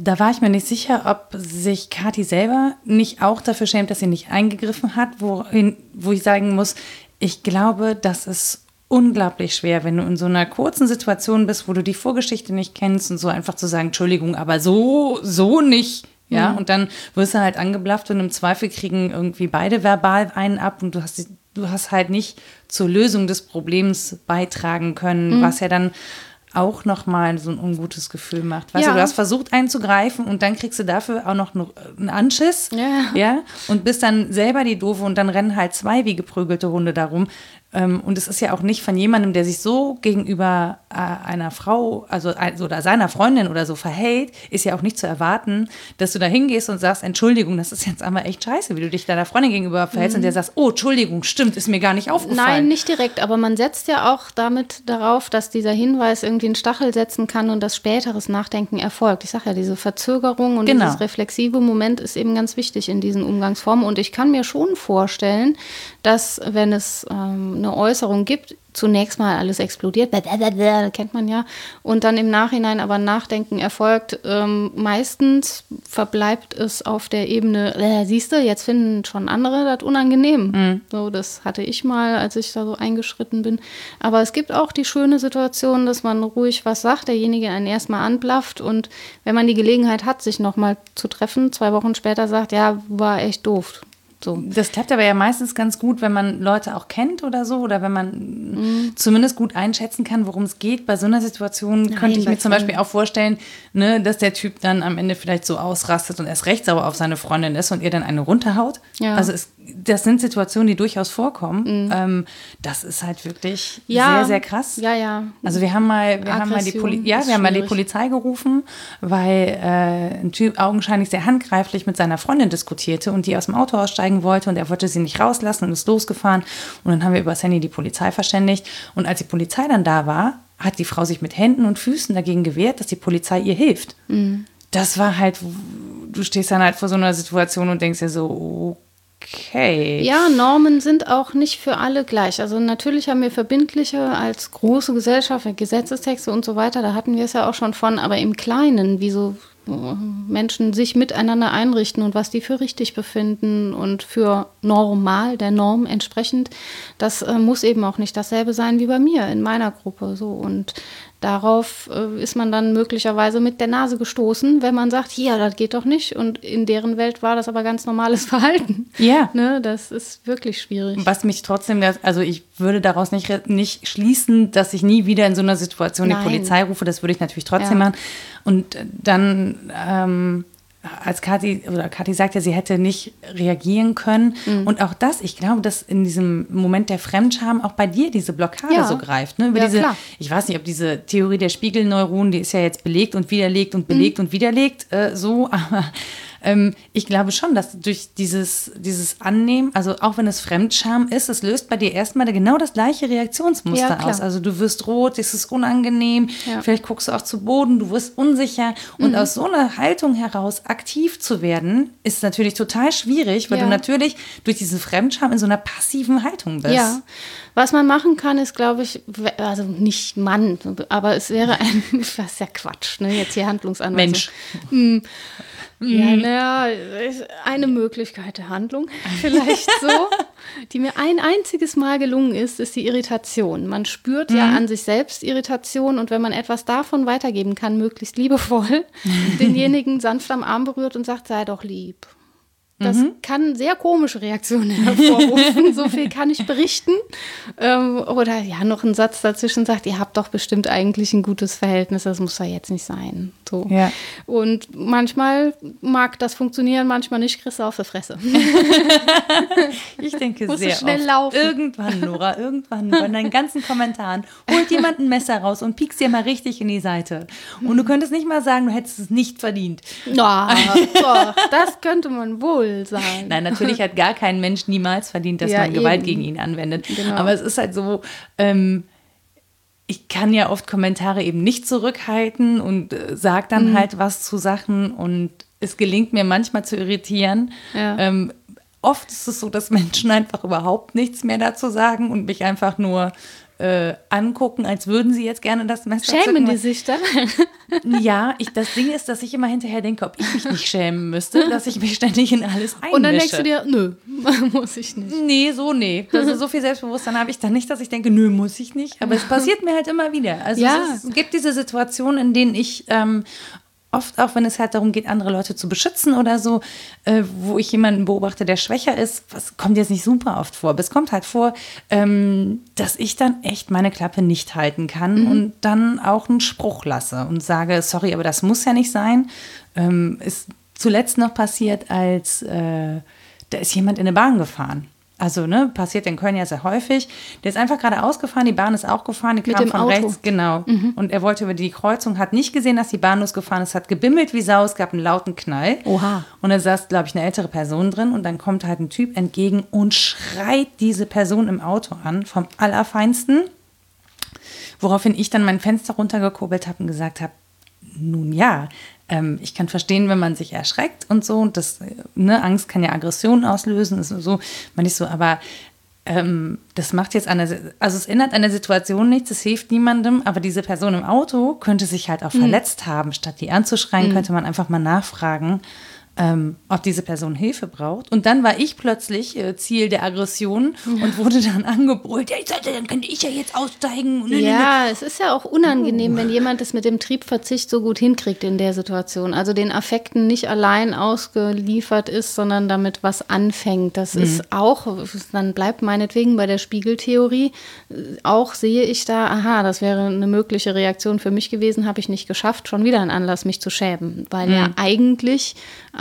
da war ich mir nicht sicher, ob sich Kathi selber nicht auch dafür schämt, dass sie nicht eingegriffen hat, wohin, wo ich sagen muss, ich glaube, das ist unglaublich schwer, wenn du in so einer kurzen Situation bist, wo du die Vorgeschichte nicht kennst und so einfach zu sagen, Entschuldigung, aber so, so nicht. Ja, mhm. und dann wirst du halt angeblafft und im Zweifel kriegen irgendwie beide verbal einen ab und du hast, du hast halt nicht zur Lösung des Problems beitragen können, mhm. was ja dann auch nochmal so ein ungutes Gefühl macht. Weißt ja. du, du hast versucht einzugreifen und dann kriegst du dafür auch noch einen Anschiss. Ja. ja. Und bist dann selber die Doofe und dann rennen halt zwei wie geprügelte Hunde darum. Ähm, und es ist ja auch nicht von jemandem, der sich so gegenüber äh, einer Frau, also oder seiner Freundin oder so verhält, ist ja auch nicht zu erwarten, dass du da hingehst und sagst, Entschuldigung, das ist jetzt einmal echt scheiße, wie du dich deiner Freundin gegenüber verhältst mhm. und der sagst, oh, Entschuldigung, stimmt, ist mir gar nicht aufgefallen. Nein, nicht direkt, aber man setzt ja auch damit darauf, dass dieser Hinweis irgendwie einen Stachel setzen kann und das späteres Nachdenken erfolgt. Ich sage ja, diese Verzögerung und genau. dieses reflexive Moment ist eben ganz wichtig in diesen Umgangsformen und ich kann mir schon vorstellen, dass wenn es ähm, eine Äußerung gibt, zunächst mal alles explodiert, kennt man ja, und dann im Nachhinein aber Nachdenken erfolgt. Ähm, meistens verbleibt es auf der Ebene, äh, siehst du, jetzt finden schon andere das unangenehm. Mhm. So, das hatte ich mal, als ich da so eingeschritten bin. Aber es gibt auch die schöne Situation, dass man ruhig was sagt, derjenige einen erstmal anblafft und wenn man die Gelegenheit hat, sich nochmal zu treffen, zwei Wochen später sagt, ja, war echt doof. So. Das klappt aber ja meistens ganz gut, wenn man Leute auch kennt oder so, oder wenn man mhm. zumindest gut einschätzen kann, worum es geht. Bei so einer Situation Nein, könnte ich mir zum Beispiel auch vorstellen, ne, dass der Typ dann am Ende vielleicht so ausrastet und erst recht sauer auf seine Freundin ist und ihr dann eine runterhaut. Ja. Also es, das sind Situationen, die durchaus vorkommen. Mhm. Ähm, das ist halt wirklich ja. sehr, sehr krass. Ja, ja. Also wir haben mal, wir haben mal die Poli ja, wir haben mal die Polizei gerufen, weil äh, ein Typ augenscheinlich sehr handgreiflich mit seiner Freundin diskutierte und die aus dem Auto aussteigen aussteigen wollte und er wollte sie nicht rauslassen und ist losgefahren. Und dann haben wir über das Handy die Polizei verständigt. Und als die Polizei dann da war, hat die Frau sich mit Händen und Füßen dagegen gewehrt, dass die Polizei ihr hilft. Mhm. Das war halt, du stehst dann halt vor so einer Situation und denkst dir so, Okay. Ja, Normen sind auch nicht für alle gleich. Also natürlich haben wir verbindliche als große Gesellschaft, Gesetzestexte und so weiter, da hatten wir es ja auch schon von, aber im Kleinen, wie so Menschen sich miteinander einrichten und was die für richtig befinden und für normal, der Norm entsprechend, das äh, muss eben auch nicht dasselbe sein wie bei mir in meiner Gruppe. So. Und Darauf äh, ist man dann möglicherweise mit der Nase gestoßen, wenn man sagt, ja, das geht doch nicht. Und in deren Welt war das aber ganz normales Verhalten. Ja. Ne, das ist wirklich schwierig. Was mich trotzdem, also ich würde daraus nicht, nicht schließen, dass ich nie wieder in so einer Situation Nein. die Polizei rufe. Das würde ich natürlich trotzdem ja. machen. Und dann ähm, als Kathi, oder Kathi sagt ja, sie hätte nicht reagieren können. Mhm. Und auch das, ich glaube, dass in diesem Moment der Fremdscham auch bei dir diese Blockade ja. so greift. Ne? Über ja, diese, klar. Ich weiß nicht, ob diese Theorie der Spiegelneuronen, die ist ja jetzt belegt und widerlegt und belegt mhm. und widerlegt, äh, so, aber ähm, ich glaube schon, dass durch dieses, dieses Annehmen, also auch wenn es Fremdscham ist, es löst bei dir erstmal genau das gleiche Reaktionsmuster ja, aus. Also du wirst rot, es ist unangenehm, ja. vielleicht guckst du auch zu Boden, du wirst unsicher. Und mhm. aus so einer Haltung heraus aktiv zu werden, ist natürlich total schwierig, weil ja. du natürlich durch diese Fremdscham in so einer passiven Haltung bist. Ja. Was man machen kann, ist, glaube ich, also nicht Mann, aber es wäre ein, das ist ja Quatsch, ne? jetzt hier Handlungsanweisung. Mensch. Hm. Ja, mhm. naja, eine Möglichkeit der Handlung, vielleicht so, die mir ein einziges Mal gelungen ist, ist die Irritation. Man spürt mhm. ja an sich selbst Irritation und wenn man etwas davon weitergeben kann, möglichst liebevoll, denjenigen sanft am Arm berührt und sagt, sei doch lieb. Das mhm. kann sehr komische Reaktionen hervorrufen. so viel kann ich berichten. Ähm, oder ja, noch ein Satz dazwischen sagt, ihr habt doch bestimmt eigentlich ein gutes Verhältnis, das muss ja jetzt nicht sein. So. Ja. Und manchmal mag das funktionieren, manchmal nicht, kriegst du auf die Fresse. ich denke Musst sehr schnell oft. Laufen. Irgendwann, Nora, irgendwann bei deinen ganzen Kommentaren holt jemand ein Messer raus und piekst dir mal richtig in die Seite. Und du könntest nicht mal sagen, du hättest es nicht verdient. Na, doch, das könnte man wohl toll sein. Nein, natürlich hat gar kein Mensch niemals verdient, dass ja, man Gewalt eben. gegen ihn anwendet. Genau. Aber es ist halt so, ähm, ich kann ja oft Kommentare eben nicht zurückhalten und äh, sage dann mhm. halt was zu Sachen und es gelingt mir manchmal zu irritieren. Ja. Ähm, oft ist es so, dass Menschen einfach überhaupt nichts mehr dazu sagen und mich einfach nur äh, angucken, als würden sie jetzt gerne das Messer Schämen die sich dann? ja, ich, das Ding ist, dass ich immer hinterher denke, ob ich mich nicht schämen müsste, dass ich mich ständig in alles einmische. Und dann denkst du dir, nö, muss ich nicht. Nee, so nee. Also so viel Selbstbewusstsein habe ich dann nicht, dass ich denke, nö, muss ich nicht. Aber es passiert mir halt immer wieder. Also Ja. es, ist, es gibt diese Situationen, in denen ich ähm, oft auch, wenn es halt darum geht, andere Leute zu beschützen oder so, äh, wo ich jemanden beobachte, der schwächer ist, was kommt jetzt nicht super oft vor, aber es kommt halt vor, ähm, dass ich dann echt meine Klappe nicht halten kann und dann auch einen Spruch lasse und sage, sorry, aber das muss ja nicht sein. Ähm, ist zuletzt noch passiert, als äh, da ist jemand in eine Bahn gefahren. Also, ne, passiert in Köln ja sehr häufig. Der ist einfach gerade ausgefahren, die Bahn ist auch gefahren, die kam von Auto. rechts, genau. Und er wollte über die Kreuzung, hat nicht gesehen, dass die Bahn losgefahren ist, hat gebimmelt wie Sau, es gab einen lauten Knall. Oha. Und da saß, glaube ich, eine ältere Person drin und dann kommt halt ein Typ entgegen und schreit diese Person im Auto an, vom Allerfeinsten. Woraufhin ich dann mein Fenster runtergekurbelt habe und gesagt habe, nun ja, ähm, ich kann verstehen, wenn man sich erschreckt und so. Und das, äh, ne, Angst kann ja Aggression auslösen, ist so, man nicht so, aber ähm, das macht jetzt eine, also es ändert an der Situation nichts, es hilft niemandem, aber diese Person im Auto könnte sich halt auch verletzt haben. Statt die anzuschreien, könnte man einfach mal nachfragen, ähm, ob diese Person Hilfe braucht. Und dann war ich plötzlich äh, Ziel der Aggression und wurde dann angebrüllt, ja, ich sollte, dann könnte ich ja jetzt aussteigen. Nö, nö, nö. Ja, es ist ja auch unangenehm, wenn jemand es mit dem Triebverzicht so gut hinkriegt in der Situation. Also den Affekten nicht allein ausgeliefert ist, sondern damit was anfängt. Das ist auch, dann bleibt meinetwegen bei der Spiegeltheorie, äh, auch sehe ich da, aha, das wäre eine mögliche Reaktion für mich gewesen, habe ich nicht geschafft, schon wieder ein Anlass, mich zu schämen. Weil ja eigentlich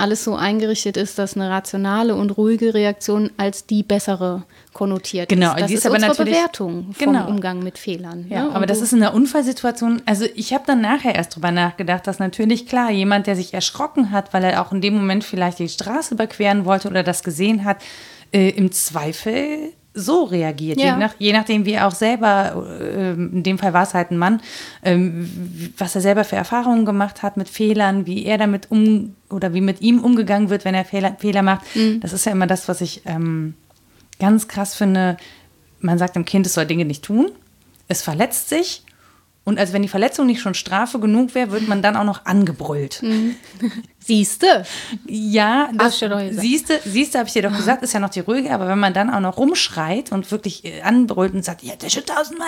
alles so eingerichtet ist, dass eine rationale und ruhige Reaktion als die bessere konnotiert Genau, ist. Das die ist ist aber unsere natürlich- Bewertung vom Genau. Umgang mit Fehlern. Ja, ne? aber das ist in der Unfallsituation, also ich habe dann nachher erst drüber nachgedacht, dass natürlich klar, jemand, der sich erschrocken hat, weil er auch in dem Moment vielleicht die Straße überqueren wollte oder das gesehen hat, äh, im Zweifel so reagiert. Ja. Je, nach, je nachdem, wie er auch selber, äh, in dem Fall war es halt ein Mann, ähm, was er selber für Erfahrungen gemacht hat mit Fehlern, wie er damit um oder wie mit ihm umgegangen wird, wenn er Fehler, Fehler macht. Das ist ja immer das, was ich ähm, ganz krass finde. Man sagt dem Kind, es soll Dinge nicht tun. Es verletzt sich. Und als wenn die Verletzung nicht schon Strafe genug wäre, wird man dann auch noch angebrüllt. Siehste. Ja, das siehste, siehste, habe ich dir doch gesagt, ist ja noch die ruhige, aber wenn man dann auch noch rumschreit und wirklich äh, anbrüllt und sagt, ja, das schon tausendmal,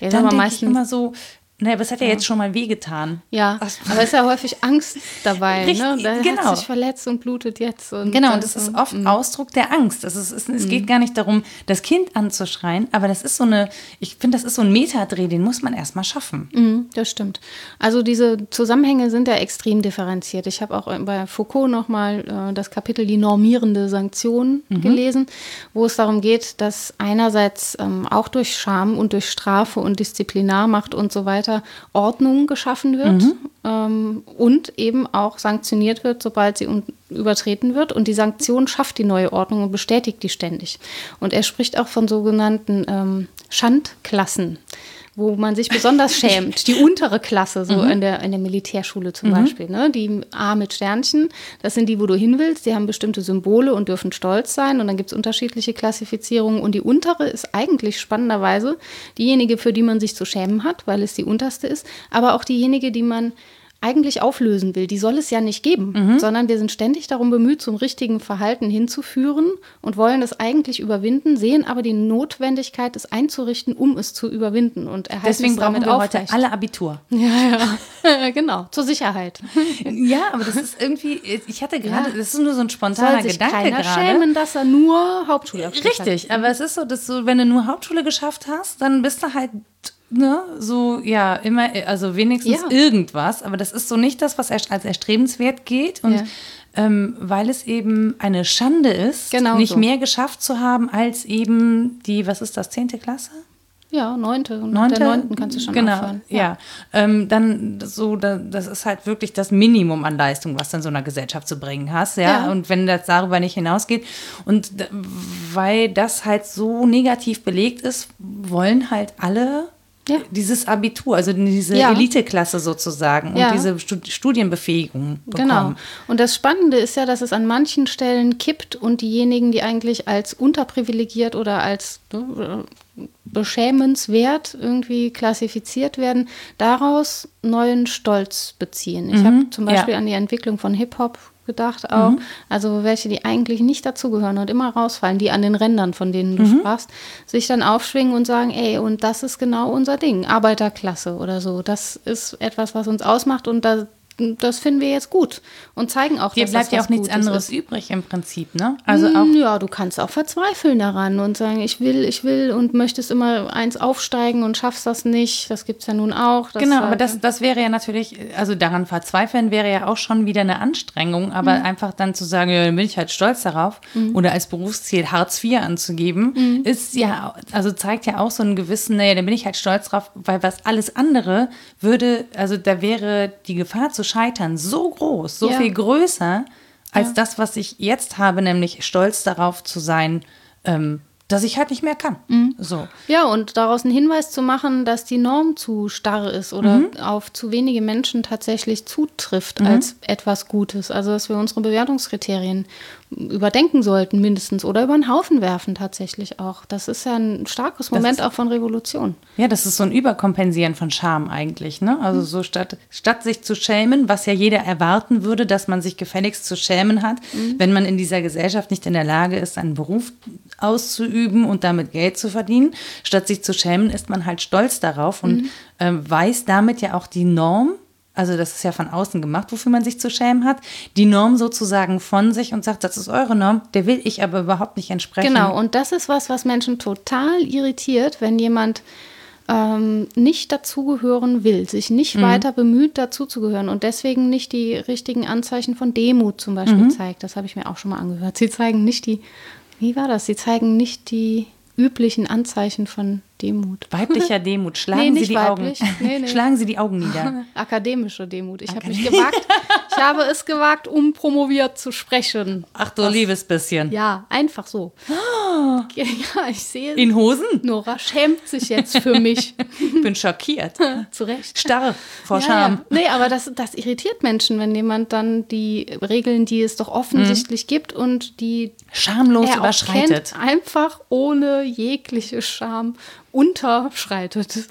Ja, dann aber ich immer so, naja, aber es hat ja, jetzt schon mal wehgetan. Ja, aber es ist ja häufig Angst dabei. Richtig, ne? Da genau. hat sich verletzt und blutet jetzt. Und Genau, und das ist oft mm. Ausdruck der Angst. Das ist, es, es geht gar nicht darum, das Kind anzuschreien, aber das ist so eine, ich finde, das ist so ein Metadreh, den muss man erstmal schaffen. Mhm, Das stimmt. Also diese Zusammenhänge sind ja extrem differenziert. Ich habe auch bei Foucault nochmal äh, das Kapitel Die normierende Sanktion gelesen, wo es darum geht, dass einerseits ähm, auch durch Scham und durch Strafe und Disziplinarmacht und so weiter Ordnung geschaffen wird ähm, und eben auch sanktioniert wird, sobald sie übertreten wird. Und die Sanktion schafft die neue Ordnung und bestätigt die ständig. Und er spricht auch von sogenannten ähm, Schandklassen wo man sich besonders schämt. Die untere Klasse, so in, der, in der Militärschule zum Beispiel. Ne? Die A mit Sternchen, das sind die, wo du hin willst. Die haben bestimmte Symbole und dürfen stolz sein. Und dann gibt es unterschiedliche Klassifizierungen. Und die untere ist eigentlich spannenderweise diejenige, für die man sich zu schämen hat, weil es die unterste ist. Aber auch diejenige, die man eigentlich auflösen will. Die soll es ja nicht geben, sondern wir sind ständig darum bemüht, zum richtigen Verhalten hinzuführen und wollen es eigentlich überwinden, sehen aber die Notwendigkeit, es einzurichten, um es zu überwinden und erhalten Deswegen es brauchen damit wir heute aufrecht. alle Abitur. Ja, ja. genau, zur Sicherheit. Ja, aber das ist irgendwie, ich hatte gerade, Ja. das ist nur so ein Soll spontaner sich Gedanke keiner gerade. schämen, dass er nur hat. Richtig, aber es ist so, dass du, wenn du nur Hauptschule geschafft hast, dann bist du halt ne, so, ja, immer, also wenigstens Ja. irgendwas, aber das ist so nicht das, was als erstrebenswert geht und Ja. ähm, weil es eben eine Schande ist, Genau nicht so. mehr geschafft zu haben als eben die, was ist das, zehnte Klasse? Ja, neunte. Und nach der neunten kannst du schon genau, aufhören. Ja, ähm, dann so, da, das ist halt wirklich das Minimum an Leistung, was du in so einer Gesellschaft zu bringen hast, ja. Ja. Und wenn das darüber nicht hinausgeht und weil das halt so negativ belegt ist, wollen halt alle Ja. dieses Abitur, also diese Ja. Eliteklasse sozusagen Ja. und diese Stud Studienbefähigung bekommen. Genau. Und das Spannende ist ja, dass es an manchen Stellen kippt und diejenigen, die eigentlich als unterprivilegiert oder als äh, beschämenswert irgendwie klassifiziert werden, daraus neuen Stolz beziehen. Ich mhm, habe zum Beispiel ja. an die Entwicklung von Hip-Hop gedacht auch. Mhm. Also welche, die eigentlich nicht dazugehören und immer rausfallen, die an den Rändern, von denen du mhm. sprachst, sich dann aufschwingen und sagen, ey, und das ist genau unser Ding, Arbeiterklasse oder so. Das ist etwas, was uns ausmacht und da das finden wir jetzt gut und zeigen auch, Hier dass bleibt das ja auch nichts anderes ist. übrig im Prinzip, ne? Also auch ja, du kannst auch verzweifeln daran und sagen, ich will, ich will und möchtest immer eins aufsteigen und schaffst das nicht. Das gibt es ja nun auch. Genau, aber das, das wäre ja natürlich, also daran verzweifeln wäre ja auch schon wieder eine Anstrengung, aber mhm. einfach dann zu sagen, ja, dann bin ich halt stolz darauf mhm. oder als Berufsziel Hartz IV anzugeben, mhm. ist ja, also zeigt ja auch so einen gewissen, naja, dann bin ich halt stolz drauf, weil was alles andere würde, also da wäre die Gefahr zu Scheitern so groß, so ja. viel größer als ja. das, was ich jetzt habe, nämlich stolz darauf zu sein, ähm, dass ich halt nicht mehr kann. Mhm. So. Ja, und daraus einen Hinweis zu machen, dass die Norm zu starr ist oder mhm. auf zu wenige Menschen tatsächlich zutrifft mhm. als etwas Gutes. Also, dass wir unsere Bewertungskriterien überdenken sollten, mindestens, oder über den Haufen werfen tatsächlich auch. Das ist ja ein starkes Moment ist, auch von Revolution. Ja, das ist so ein Überkompensieren von Scham eigentlich. Ne? Also, so statt, statt sich zu schämen, was ja jeder erwarten würde, dass man sich gefälligst zu schämen hat, mhm. wenn man in dieser Gesellschaft nicht in der Lage ist, einen Beruf auszuüben und damit Geld zu verdienen. Statt sich zu schämen, ist man halt stolz darauf und mhm. ähm, weiß damit ja auch die Norm, also das ist ja von außen gemacht, wofür man sich zu schämen hat, die Norm sozusagen von sich und sagt, das ist eure Norm, der will ich aber überhaupt nicht entsprechen. Genau, und das ist was, was Menschen total irritiert, wenn jemand ähm, nicht dazugehören will, sich nicht mhm. weiter bemüht, dazuzugehören und deswegen nicht die richtigen Anzeichen von Demut zum Beispiel mhm. zeigt. Das habe ich mir auch schon mal angehört. Sie zeigen nicht die wie war das? Sie zeigen nicht die üblichen Anzeichen von Demut. Weiblicher Demut. Schlagen nee, Sie die weiblich. Augen. Nee, nee. Schlagen Sie die Augen nieder. Akademische Demut. Ich habe mich gewagt. Ich habe es gewagt, um promoviert zu sprechen. Ach du Was? liebes bisschen. Ja, einfach so. Oh. Ja, ich sehe. In Hosen? Nora schämt sich jetzt für mich. ich bin schockiert. Zu Recht. Starr vor ja, Scham. Ja. Nee, aber das, das irritiert Menschen, wenn jemand dann die Regeln, die es doch offensichtlich mhm. gibt und die schamlos überschreitet. Kennt, einfach ohne jegliche Scham unterschreitet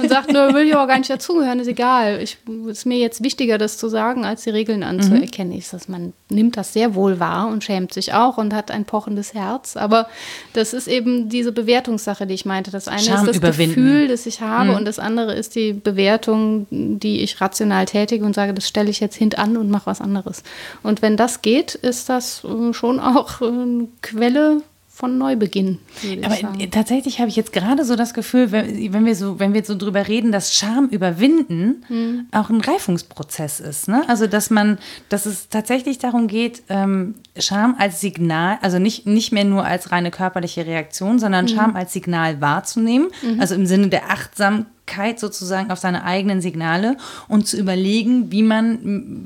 und sagt, nur will ich aber gar nicht dazugehören, ist egal. Ich, ist mir jetzt wichtiger, das zu sagen, als die Regeln anzuerkennen. Mhm. Ist, dass man nimmt das sehr wohl wahr und schämt sich auch und hat ein pochendes Herz. Aber das ist eben diese Bewertungssache, die ich meinte. Das eine Scham ist das Gefühl, das ich habe mhm. und das andere ist die Bewertung, die ich rational tätige und sage, das stelle ich jetzt hintan und mache was anderes. Und wenn das geht, ist das äh, schon auch eine Quelle von Neubeginn. Aber tatsächlich habe ich jetzt gerade so das Gefühl, wenn, wir so, wenn wir so drüber reden, dass Scham überwinden hm. auch ein Reifungsprozess ist. Ne? Also dass man, dass es tatsächlich darum geht, ähm, Scham als Signal, also nicht, nicht mehr nur als reine körperliche Reaktion, sondern hm. Scham als Signal wahrzunehmen, mhm. also im Sinne der Achtsamkeit sozusagen auf seine eigenen Signale und zu überlegen, wie man,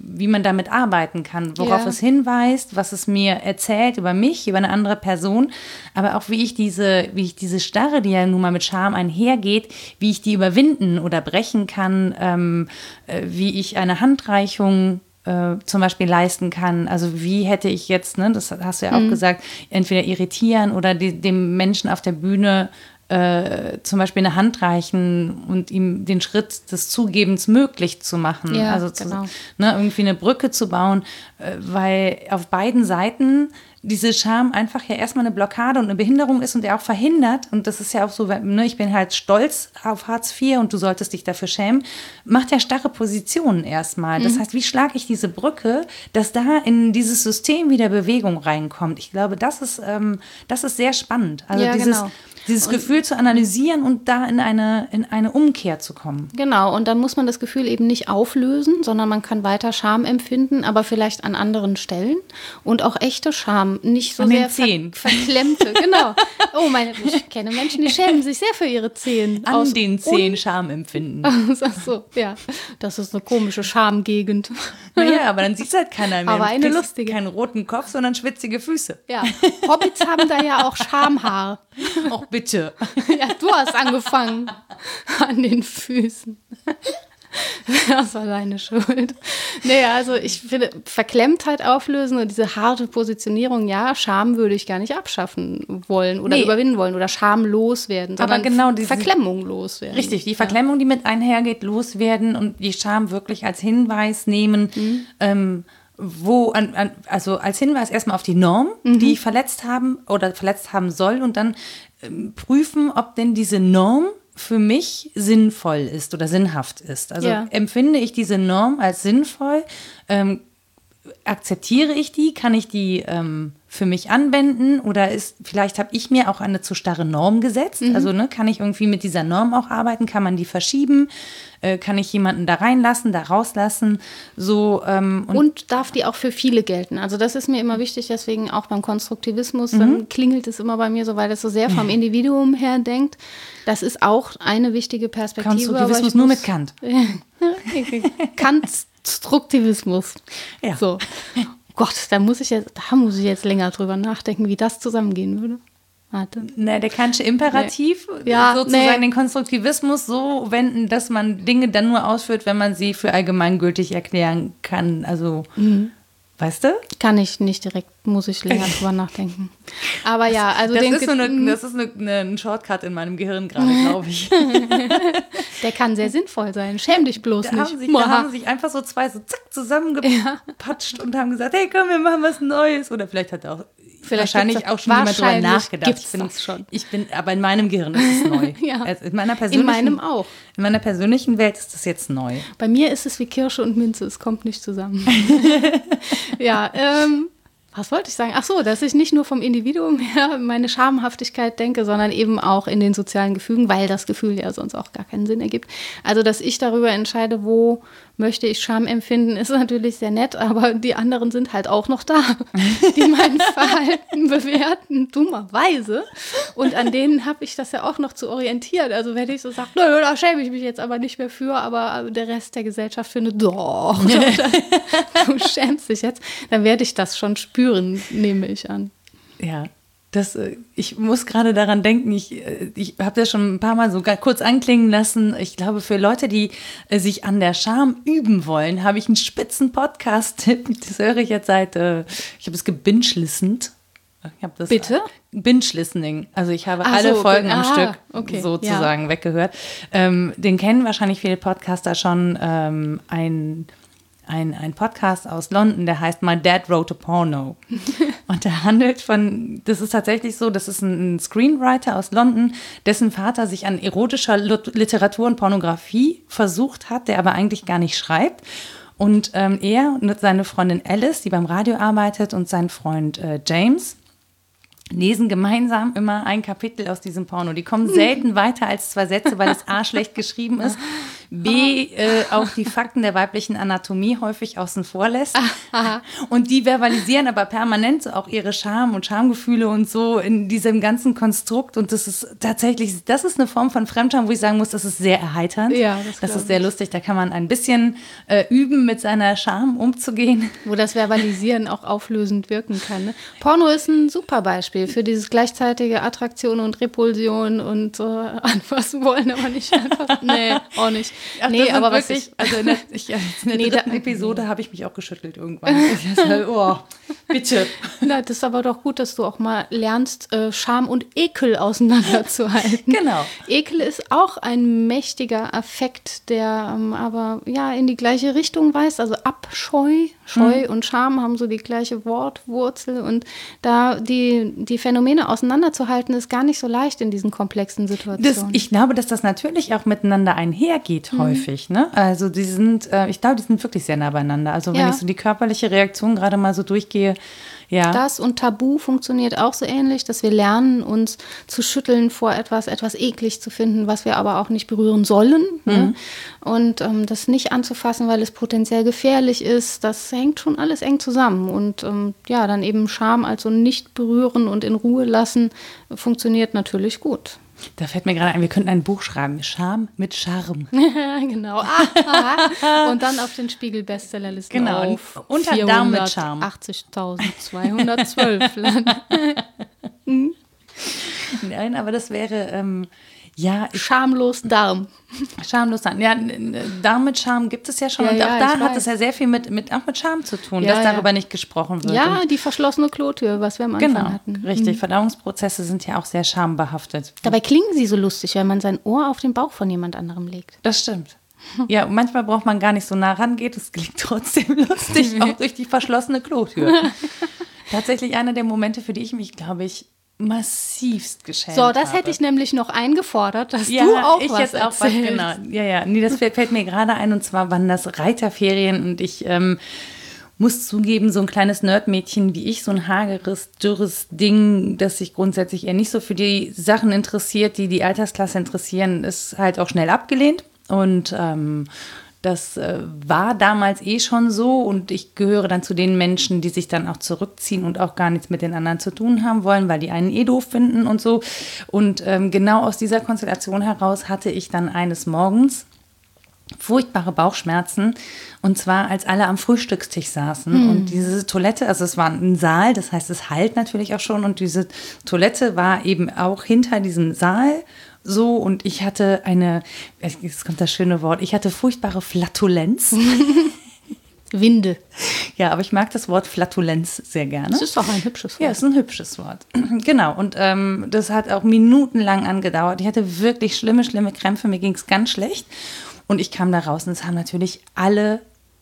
wie man damit arbeiten kann, worauf ja. es hinweist, was es mir erzählt über mich, über eine andere Person, aber auch wie ich diese, wie ich diese Starre, die ja nun mal mit Scham einhergeht, wie ich die überwinden oder brechen kann, ähm, äh, wie ich eine Handreichung äh, zum Beispiel leisten kann. Also wie hätte ich jetzt, ne, das hast du ja auch mhm. gesagt, entweder irritieren oder die, dem Menschen auf der Bühne äh, zum Beispiel eine Hand reichen und ihm den Schritt des Zugebens möglich zu machen. Ja, also zu, genau. ne, irgendwie eine Brücke zu bauen, äh, weil auf beiden Seiten diese Scham einfach ja erstmal eine Blockade und eine Behinderung ist und er auch verhindert, und das ist ja auch so, ne, ich bin halt stolz auf Hartz IV und du solltest dich dafür schämen, macht ja starre Positionen erstmal. Das mhm. heißt, wie schlage ich diese Brücke, dass da in dieses System wieder Bewegung reinkommt? Ich glaube, das ist, ähm, das ist sehr spannend. Also ja, dieses, genau. Dieses und, Gefühl zu analysieren und da in eine, in eine Umkehr zu kommen. Genau, und dann muss man das Gefühl eben nicht auflösen, sondern man kann weiter Scham empfinden, aber vielleicht an anderen Stellen. Und auch echte Scham, nicht so an sehr ver verklemmte. genau. Oh, meine, ich kenne Menschen, die schämen sich sehr für ihre Zehen. An Aus den Zehen Scham empfinden. Ach so, ja. Das ist eine komische Schamgegend. Naja, aber dann sieht es halt keiner mehr. Aber eine lustige. Keinen roten Kopf, sondern schwitzige Füße. Ja. Hobbits haben da ja auch Schamhaar. Auch bitte. Ja, du hast angefangen an den Füßen. das war deine Schuld. Nee, also ich finde, Verklemmtheit auflösen und diese harte Positionierung, ja, Scham würde ich gar nicht abschaffen wollen oder nee. überwinden wollen oder schamlos werden, sondern Aber genau diese Verklemmung loswerden. Richtig, die Verklemmung, die mit einhergeht, loswerden und die Scham wirklich als Hinweis nehmen, mhm. ähm, wo, an, an, also als Hinweis erstmal auf die Norm, mhm. die ich verletzt haben oder verletzt haben soll und dann prüfen, ob denn diese Norm für mich sinnvoll ist oder sinnhaft ist. Also ja. empfinde ich diese Norm als sinnvoll, ähm, akzeptiere ich die, kann ich die ähm, für mich anwenden oder ist vielleicht habe ich mir auch eine zu starre Norm gesetzt. Mhm. Also ne, kann ich irgendwie mit dieser Norm auch arbeiten? Kann man die verschieben? Äh, kann ich jemanden da reinlassen, da rauslassen? So ähm, und, und, darf die auch für viele gelten? Also das ist mir immer wichtig. Deswegen auch beim Konstruktivismus mhm. dann klingelt es immer bei mir so, weil es so sehr vom Individuum her denkt. Das ist auch eine wichtige Perspektive. Konstruktivismus nur mit Kant. Konstruktivismus. Ja. So. Gott, da muss ich jetzt, da muss ich jetzt länger drüber nachdenken, wie das zusammengehen würde. Warte. Ne, der kantische Imperativ, nee. ja, sozusagen nee. den Konstruktivismus so wenden, dass man Dinge dann nur ausführt, wenn man sie für allgemeingültig erklären kann. Also mhm. Weißt du? Kann ich nicht direkt, muss ich länger drüber nachdenken. Aber ja, also das ist, so eine, das ist eine, eine, ein Shortcut in meinem Gehirn gerade, glaube ich. Der kann sehr sinnvoll sein. Schäm dich bloß da nicht. Haben sich, da haben sich einfach so zwei so zack zusammengepatscht ja. und haben gesagt, hey komm, wir machen was Neues. Oder vielleicht hat er auch Vielleicht wahrscheinlich auch schon jemand drüber nachgedacht. Gibt's das schon. Ich bin, aber in meinem Gehirn ist es neu. ja. Also in meiner persönlichen, in meinem auch. In meiner persönlichen Welt ist das jetzt neu. Bei mir ist es wie Kirsche und Minze, es kommt nicht zusammen. ja, ähm, was wollte ich sagen? Ach so, dass ich nicht nur vom Individuum her meine Schamhaftigkeit denke, sondern eben auch in den sozialen Gefügen, weil das Gefühl ja sonst auch gar keinen Sinn ergibt. Also, dass ich darüber entscheide, wo möchte ich Scham empfinden, ist natürlich sehr nett, aber die anderen sind halt auch noch da, die mein Verhalten bewerten, dummerweise. Und an denen habe ich das ja auch noch zu orientieren. Also wenn ich so sage, nö, da schäme ich mich jetzt aber nicht mehr für, aber der Rest der Gesellschaft findet, doch, du schämst dich jetzt, dann werde ich das schon spüren, nehme ich an. Ja, das, äh, ich muss gerade daran denken, ich, äh, ich habe das schon ein paar Mal so kurz anklingen lassen. Ich glaube, für Leute, die äh, sich an der Scham üben wollen, habe ich einen spitzen Podcast-Tipp. Das höre ich jetzt seit, ich habe es gebinge-listend. Bitte? Binge-Listening. Also ich habe Ach alle so, Folgen am ah, Stück okay. sozusagen ja. weggehört. Ähm, den kennen wahrscheinlich viele Podcaster schon. Ähm, ein ein, ein Podcast aus London, der heißt My Dad Wrote a Porno. und der handelt von, das ist tatsächlich so, das ist ein Screenwriter aus London, dessen Vater sich an erotischer Literatur und Pornografie versucht hat, der aber eigentlich gar nicht schreibt. Und ähm, er und seine Freundin Alice, die beim Radio arbeitet, und sein Freund äh, James, lesen gemeinsam immer ein Kapitel aus diesem Porno. Die kommen selten weiter als zwei Sätze, weil es A schlecht geschrieben ist, B äh, auch die Fakten der weiblichen Anatomie häufig außen vor lässt. Und die verbalisieren aber permanent so auch ihre Scham und Schamgefühle und so in diesem ganzen Konstrukt. Und das ist tatsächlich, das ist eine Form von Fremdscham, wo ich sagen muss, das ist sehr erheiternd. Ja, das, das ist sehr lustig. Da kann man ein bisschen äh, üben, mit seiner Scham umzugehen. Wo das Verbalisieren auch auflösend wirken kann. Ne? Porno ist ein super Beispiel. Für dieses gleichzeitige Attraktion und Repulsion und äh, anfassen wollen, aber nicht einfach. nee, auch nicht. Ach, nee, aber was wirklich, ich, also in der, ich, in der nee, dritten da, Episode habe ich mich auch geschüttelt irgendwann. oh, bitte. Na, das ist aber doch gut, dass du auch mal lernst, äh, Scham und Ekel auseinanderzuhalten. genau. Ekel ist auch ein mächtiger Affekt, der ähm, aber ja in die gleiche Richtung weist, also Abscheu. Scheu mhm. und Scham haben so die gleiche Wortwurzel und da die die Phänomene auseinanderzuhalten, ist gar nicht so leicht in diesen komplexen Situationen. Das, ich glaube, dass das natürlich auch miteinander einhergeht, mhm. häufig. Ne? Also die sind, äh, ich glaube, die sind wirklich sehr nah beieinander. Also wenn ja. ich so die körperliche Reaktion gerade mal so durchgehe, ja. Das und Tabu funktioniert auch so ähnlich, dass wir lernen, uns zu schütteln vor etwas, etwas eklig zu finden, was wir aber auch nicht berühren sollen. Ne? Mhm. Ne? Und ähm, das nicht anzufassen, weil es potenziell gefährlich ist, das hängt schon alles eng zusammen. Und ähm, ja, dann eben Scham, also nicht berühren und in Ruhe lassen, funktioniert natürlich gut. Da fällt mir gerade ein, wir könnten ein Buch schreiben. Scham mit Charme. genau. Und dann auf den Spiegel-Bestsellerlisten genau. auf. Unter Daumen mit Charme. 80.212 Nein, aber das wäre, ähm, Ja, schamlos Darm. Schamlos Darm. Ja, Darm mit Scham gibt es ja schon. Ja, und auch ja, da hat es ja sehr viel mit, mit, auch mit Scham zu tun, ja, dass darüber nicht gesprochen wird. Ja, die verschlossene Klotür, was wir am Anfang genau, hatten. Richtig, mhm. Verdauungsprozesse sind ja auch sehr schambehaftet. Dabei klingen sie so lustig, wenn man sein Ohr auf den Bauch von jemand anderem legt. Das stimmt. Ja, manchmal braucht man gar nicht so nah rangehen, es klingt trotzdem lustig, auch durch die verschlossene Klotür. Tatsächlich einer der Momente, für die ich mich, glaube ich, massivst geschämt So, das habe. hätte ich nämlich noch eingefordert, dass ja, du auch ich was jetzt auch was, genau. Ja, ja, nee, das fällt, fällt mir gerade ein und zwar waren das Reiterferien und ich ähm, muss zugeben, so ein kleines Nerdmädchen wie ich, so ein hageres, dürres Ding, das sich grundsätzlich eher nicht so für die Sachen interessiert, die die Altersklasse interessieren, ist halt auch schnell abgelehnt und ähm, das äh, war damals eh schon so und ich gehöre dann zu den Menschen, die sich dann auch zurückziehen und auch gar nichts mit den anderen zu tun haben wollen, weil die einen eh doof finden und so. Und ähm, genau aus dieser Konstellation heraus hatte ich dann eines Morgens furchtbare Bauchschmerzen und zwar als alle am Frühstückstisch saßen hm. und diese Toilette, also es war ein Saal, das heißt es halt natürlich auch schon und diese Toilette war eben auch hinter diesem Saal so und ich hatte eine, jetzt kommt das schöne Wort, ich hatte furchtbare Flatulenz. Winde. Ja, aber ich mag das Wort Flatulenz sehr gerne. Das ist doch ein hübsches Wort. Ja, es ist ein hübsches Wort. genau. Und ähm, das hat auch minutenlang angedauert. Ich hatte wirklich schlimme, schlimme Krämpfe. Mir ging es ganz schlecht. Und ich kam da raus und es haben natürlich alle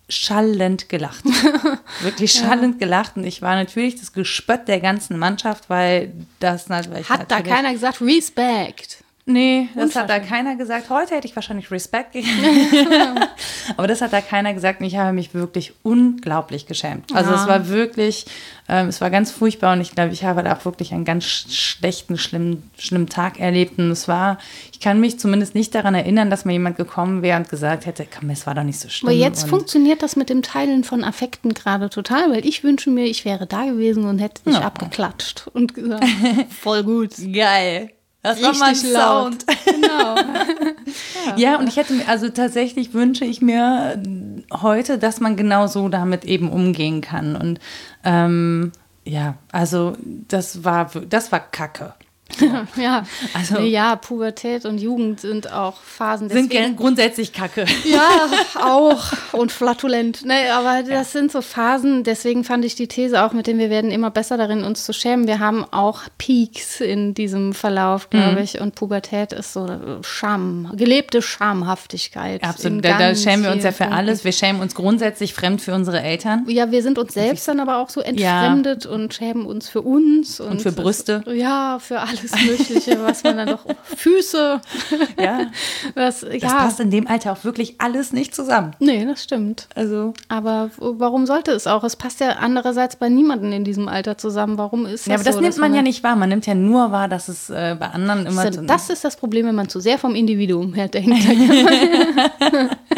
schallend gelacht. Wirklich schallend ja. gelacht. Und ich war natürlich das Gespött der ganzen Mannschaft, weil das natürlich. Hat da keiner gesagt, Respect? Nee, das hat da keiner gesagt. Heute hätte ich wahrscheinlich Respekt gegeben. Aber das hat da keiner gesagt und ich habe mich wirklich unglaublich geschämt. Also ja. es war wirklich, ähm, es war ganz furchtbar und ich glaube, ich habe da auch wirklich einen ganz schlechten, schlimmen, schlimmen Tag erlebt. Und es war, ich kann mich zumindest nicht daran erinnern, dass mir jemand gekommen wäre und gesagt hätte, komm, es war doch nicht so schlimm. Aber jetzt und funktioniert das mit dem Teilen von Affekten gerade total, weil ich wünsche mir, ich wäre da gewesen und hätte dich ja. abgeklatscht und gesagt, voll gut. Geil. Das Richtig war mein Sound. Genau. ja. ja, und ich hätte mir, also tatsächlich wünsche ich mir heute, dass man genau so damit eben umgehen kann. Und ähm, ja, also das war, das war Kacke. ja, also nee, ja, Pubertät und Jugend sind auch Phasen. Deswegen, sind grundsätzlich Kacke. Ja, auch und flatulent. Nee, aber das ja. sind so Phasen. Deswegen fand ich die These auch, mit dem wir werden immer besser darin, uns zu schämen. Wir haben auch Peaks in diesem Verlauf, glaube mhm. ich. Und Pubertät ist so Scham, gelebte Schamhaftigkeit. Absolut. Da, da, schämen wir uns ja für Punkten. alles. Wir schämen uns grundsätzlich fremd für unsere Eltern. Ja, wir sind uns selbst dann aber auch so entfremdet ja. und schämen uns für uns und, und für Brüste. Ja, für alles alles Mögliche, was man dann doch. Füße. Ja. Was, ja. Das passt in dem Alter auch wirklich alles nicht zusammen. Nee, das stimmt. Also. Aber warum sollte es auch? Es passt ja andererseits bei niemandem in diesem Alter zusammen. Warum ist das? Ja, aber das so, nimmt man ja nicht wahr. Man nimmt ja nur wahr, dass es äh, bei anderen immer. Das, das ist das Problem, wenn man zu sehr vom Individuum her denkt.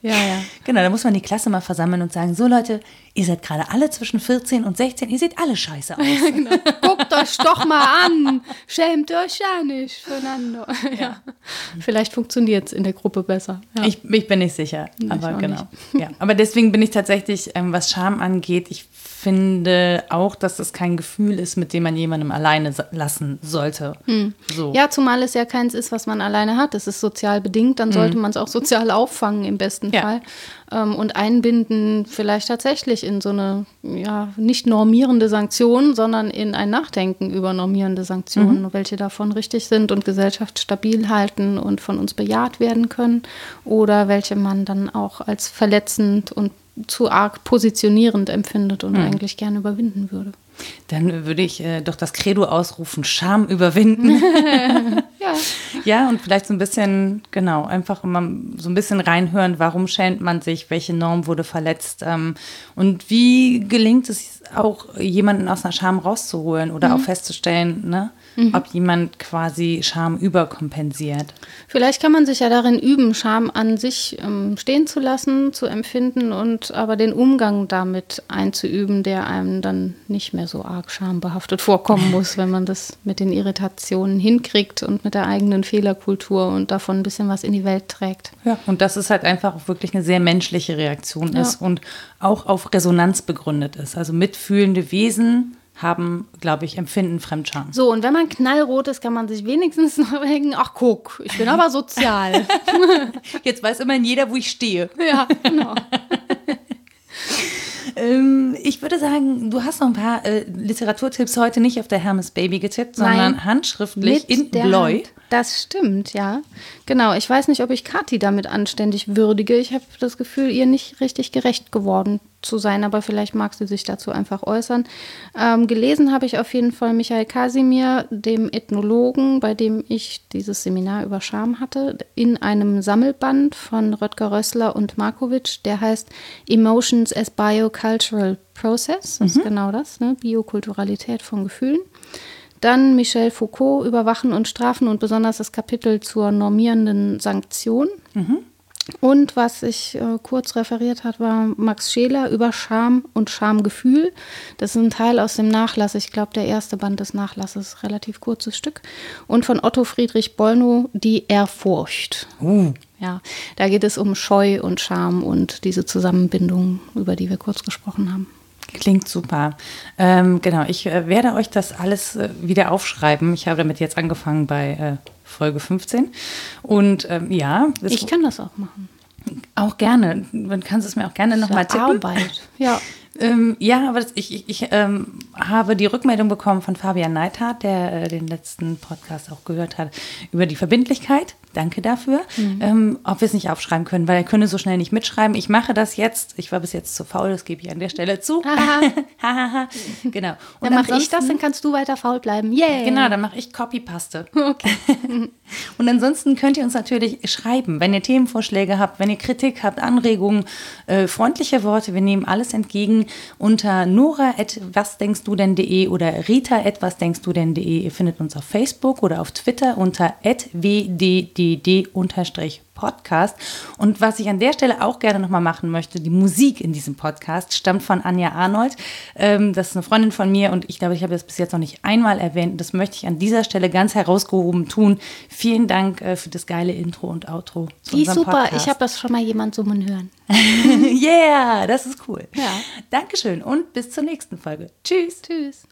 Ja, ja. Genau, da muss man die Klasse mal versammeln und sagen: So, Leute, ihr seid gerade alle zwischen 14 und 16, ihr seht alle scheiße aus. genau. Guckt euch doch mal an. Schämt euch ja nicht füreinander. Ja. Vielleicht funktioniert es in der Gruppe besser. Ich, ich, bin nicht sicher, ich aber genau. Ja. Aber deswegen bin ich tatsächlich, ähm, was Scham angeht, ich finde auch, dass das kein Gefühl ist, mit dem man jemandem alleine lassen sollte. Hm. So. Ja, zumal es ja keins ist, was man alleine hat. Es ist sozial bedingt, dann sollte hm. man es auch sozial auffangen im besten ja. Fall ähm, und einbinden vielleicht tatsächlich in so eine ja, nicht normierende Sanktion, sondern in ein Nachdenken über normierende Sanktionen, mhm. welche davon richtig sind und Gesellschaft stabil halten und von uns bejaht werden können oder welche man dann auch als verletzend und zu arg positionierend empfindet und mhm. eigentlich gerne überwinden würde. Dann würde ich äh, doch das Credo ausrufen, Scham überwinden. ja. ja, und vielleicht so ein bisschen, genau, einfach immer so ein bisschen reinhören, warum schämt man sich, welche Norm wurde verletzt ähm, und wie gelingt es auch, jemanden aus einer Scham rauszuholen oder mhm. auch festzustellen, ne? Mhm. ob jemand quasi Scham überkompensiert. Vielleicht kann man sich ja darin üben, Scham an sich ähm, stehen zu lassen, zu empfinden und aber den Umgang damit einzuüben, der einem dann nicht mehr so arg schambehaftet vorkommen muss, wenn man das mit den Irritationen hinkriegt und mit der eigenen Fehlerkultur und davon ein bisschen was in die Welt trägt. Ja, und dass es halt einfach auch wirklich eine sehr menschliche Reaktion ja. ist und auch auf Resonanz begründet ist. Also mitfühlende Wesen haben, glaube ich, empfinden Fremdscham. So, und wenn man knallrot ist, kann man sich wenigstens noch denken, ach guck, ich bin aber sozial. Jetzt weiß immerhin jeder, wo ich stehe. ja, genau. Ähm, ich würde sagen, du hast noch ein paar äh, Literaturtipps heute nicht auf der Hermes Baby getippt, sondern Nein, handschriftlich in Bläu. Hand. Das stimmt, ja. Genau. Ich weiß nicht, ob ich Kathi damit anständig würdige. Ich habe das Gefühl, ihr nicht richtig gerecht geworden zu sein, aber vielleicht mag sie sich dazu einfach äußern. Ähm, gelesen habe ich auf jeden Fall Michael Kasimir, dem Ethnologen, bei dem ich dieses Seminar über Scham hatte, in einem Sammelband von Röttger Rössler und Markovic, der heißt Emotions as Biocultural Process. Das ist genau das, ne? Biokulturalität von Gefühlen. Dann Michel Foucault, Überwachen und Strafen und besonders das Kapitel zur normierenden Sanktion. Und was ich äh, kurz referiert hat, war Max Scheler über Scham und Schamgefühl. Das ist ein Teil aus dem Nachlass. Ich glaube, der erste Band des Nachlasses, relativ kurzes Stück. Und von Otto Friedrich Bollnow, Die Ehrfurcht. Uh, Ja, da geht es um Scheu und Scham und diese Zusammenbindung, über die wir kurz gesprochen haben. Klingt super. Ähm, genau, ich äh, werde euch das alles äh, wieder aufschreiben. Ich habe damit jetzt angefangen bei äh, Folge 15. Und ähm, ja, Ich kann das auch machen. auch gerne. Man kann es mir auch gerne nochmal tippen. Arbeit. Ja. Ähm, ja, aber das, ich, ich, ähm, habe die Rückmeldung bekommen von Fabian Neithardt, der äh, den letzten Podcast auch gehört hat, über die Verbindlichkeit. Danke dafür. Ähm, ob wir es nicht aufschreiben können, weil er könne so schnell nicht mitschreiben. Ich mache das jetzt. Ich war bis jetzt zu faul, das gebe ich an der Stelle zu. Genau. Dann mache ich das, dann kannst du weiter faul bleiben. Yay! Genau, dann mache ich Copypaste. Okay. Und ansonsten könnt ihr uns natürlich schreiben, wenn ihr Themenvorschläge habt, wenn ihr Kritik habt, Anregungen, äh, freundliche Worte. Wir nehmen alles entgegen unter nora.wasdenkstu denn.de oder rita.wasdenkstu denn.de. Ihr findet uns auf Facebook oder auf Twitter unter wddd-podcast. Und was ich an der Stelle auch gerne nochmal machen möchte, die Musik in diesem Podcast stammt von Anja Arnold. Ähm, das ist eine Freundin von mir und ich glaube, ich habe das bis jetzt noch nicht einmal erwähnt. Und das möchte ich an dieser Stelle ganz herausgehoben tun. Vielen Dank äh, für das geile Intro und Outro. Die ist super. Podcast. Ich habe das schon mal jemand summen hören. yeah, das ist cool. Ja. Dankeschön und bis zur nächsten Folge. Tschüss. Tschüss.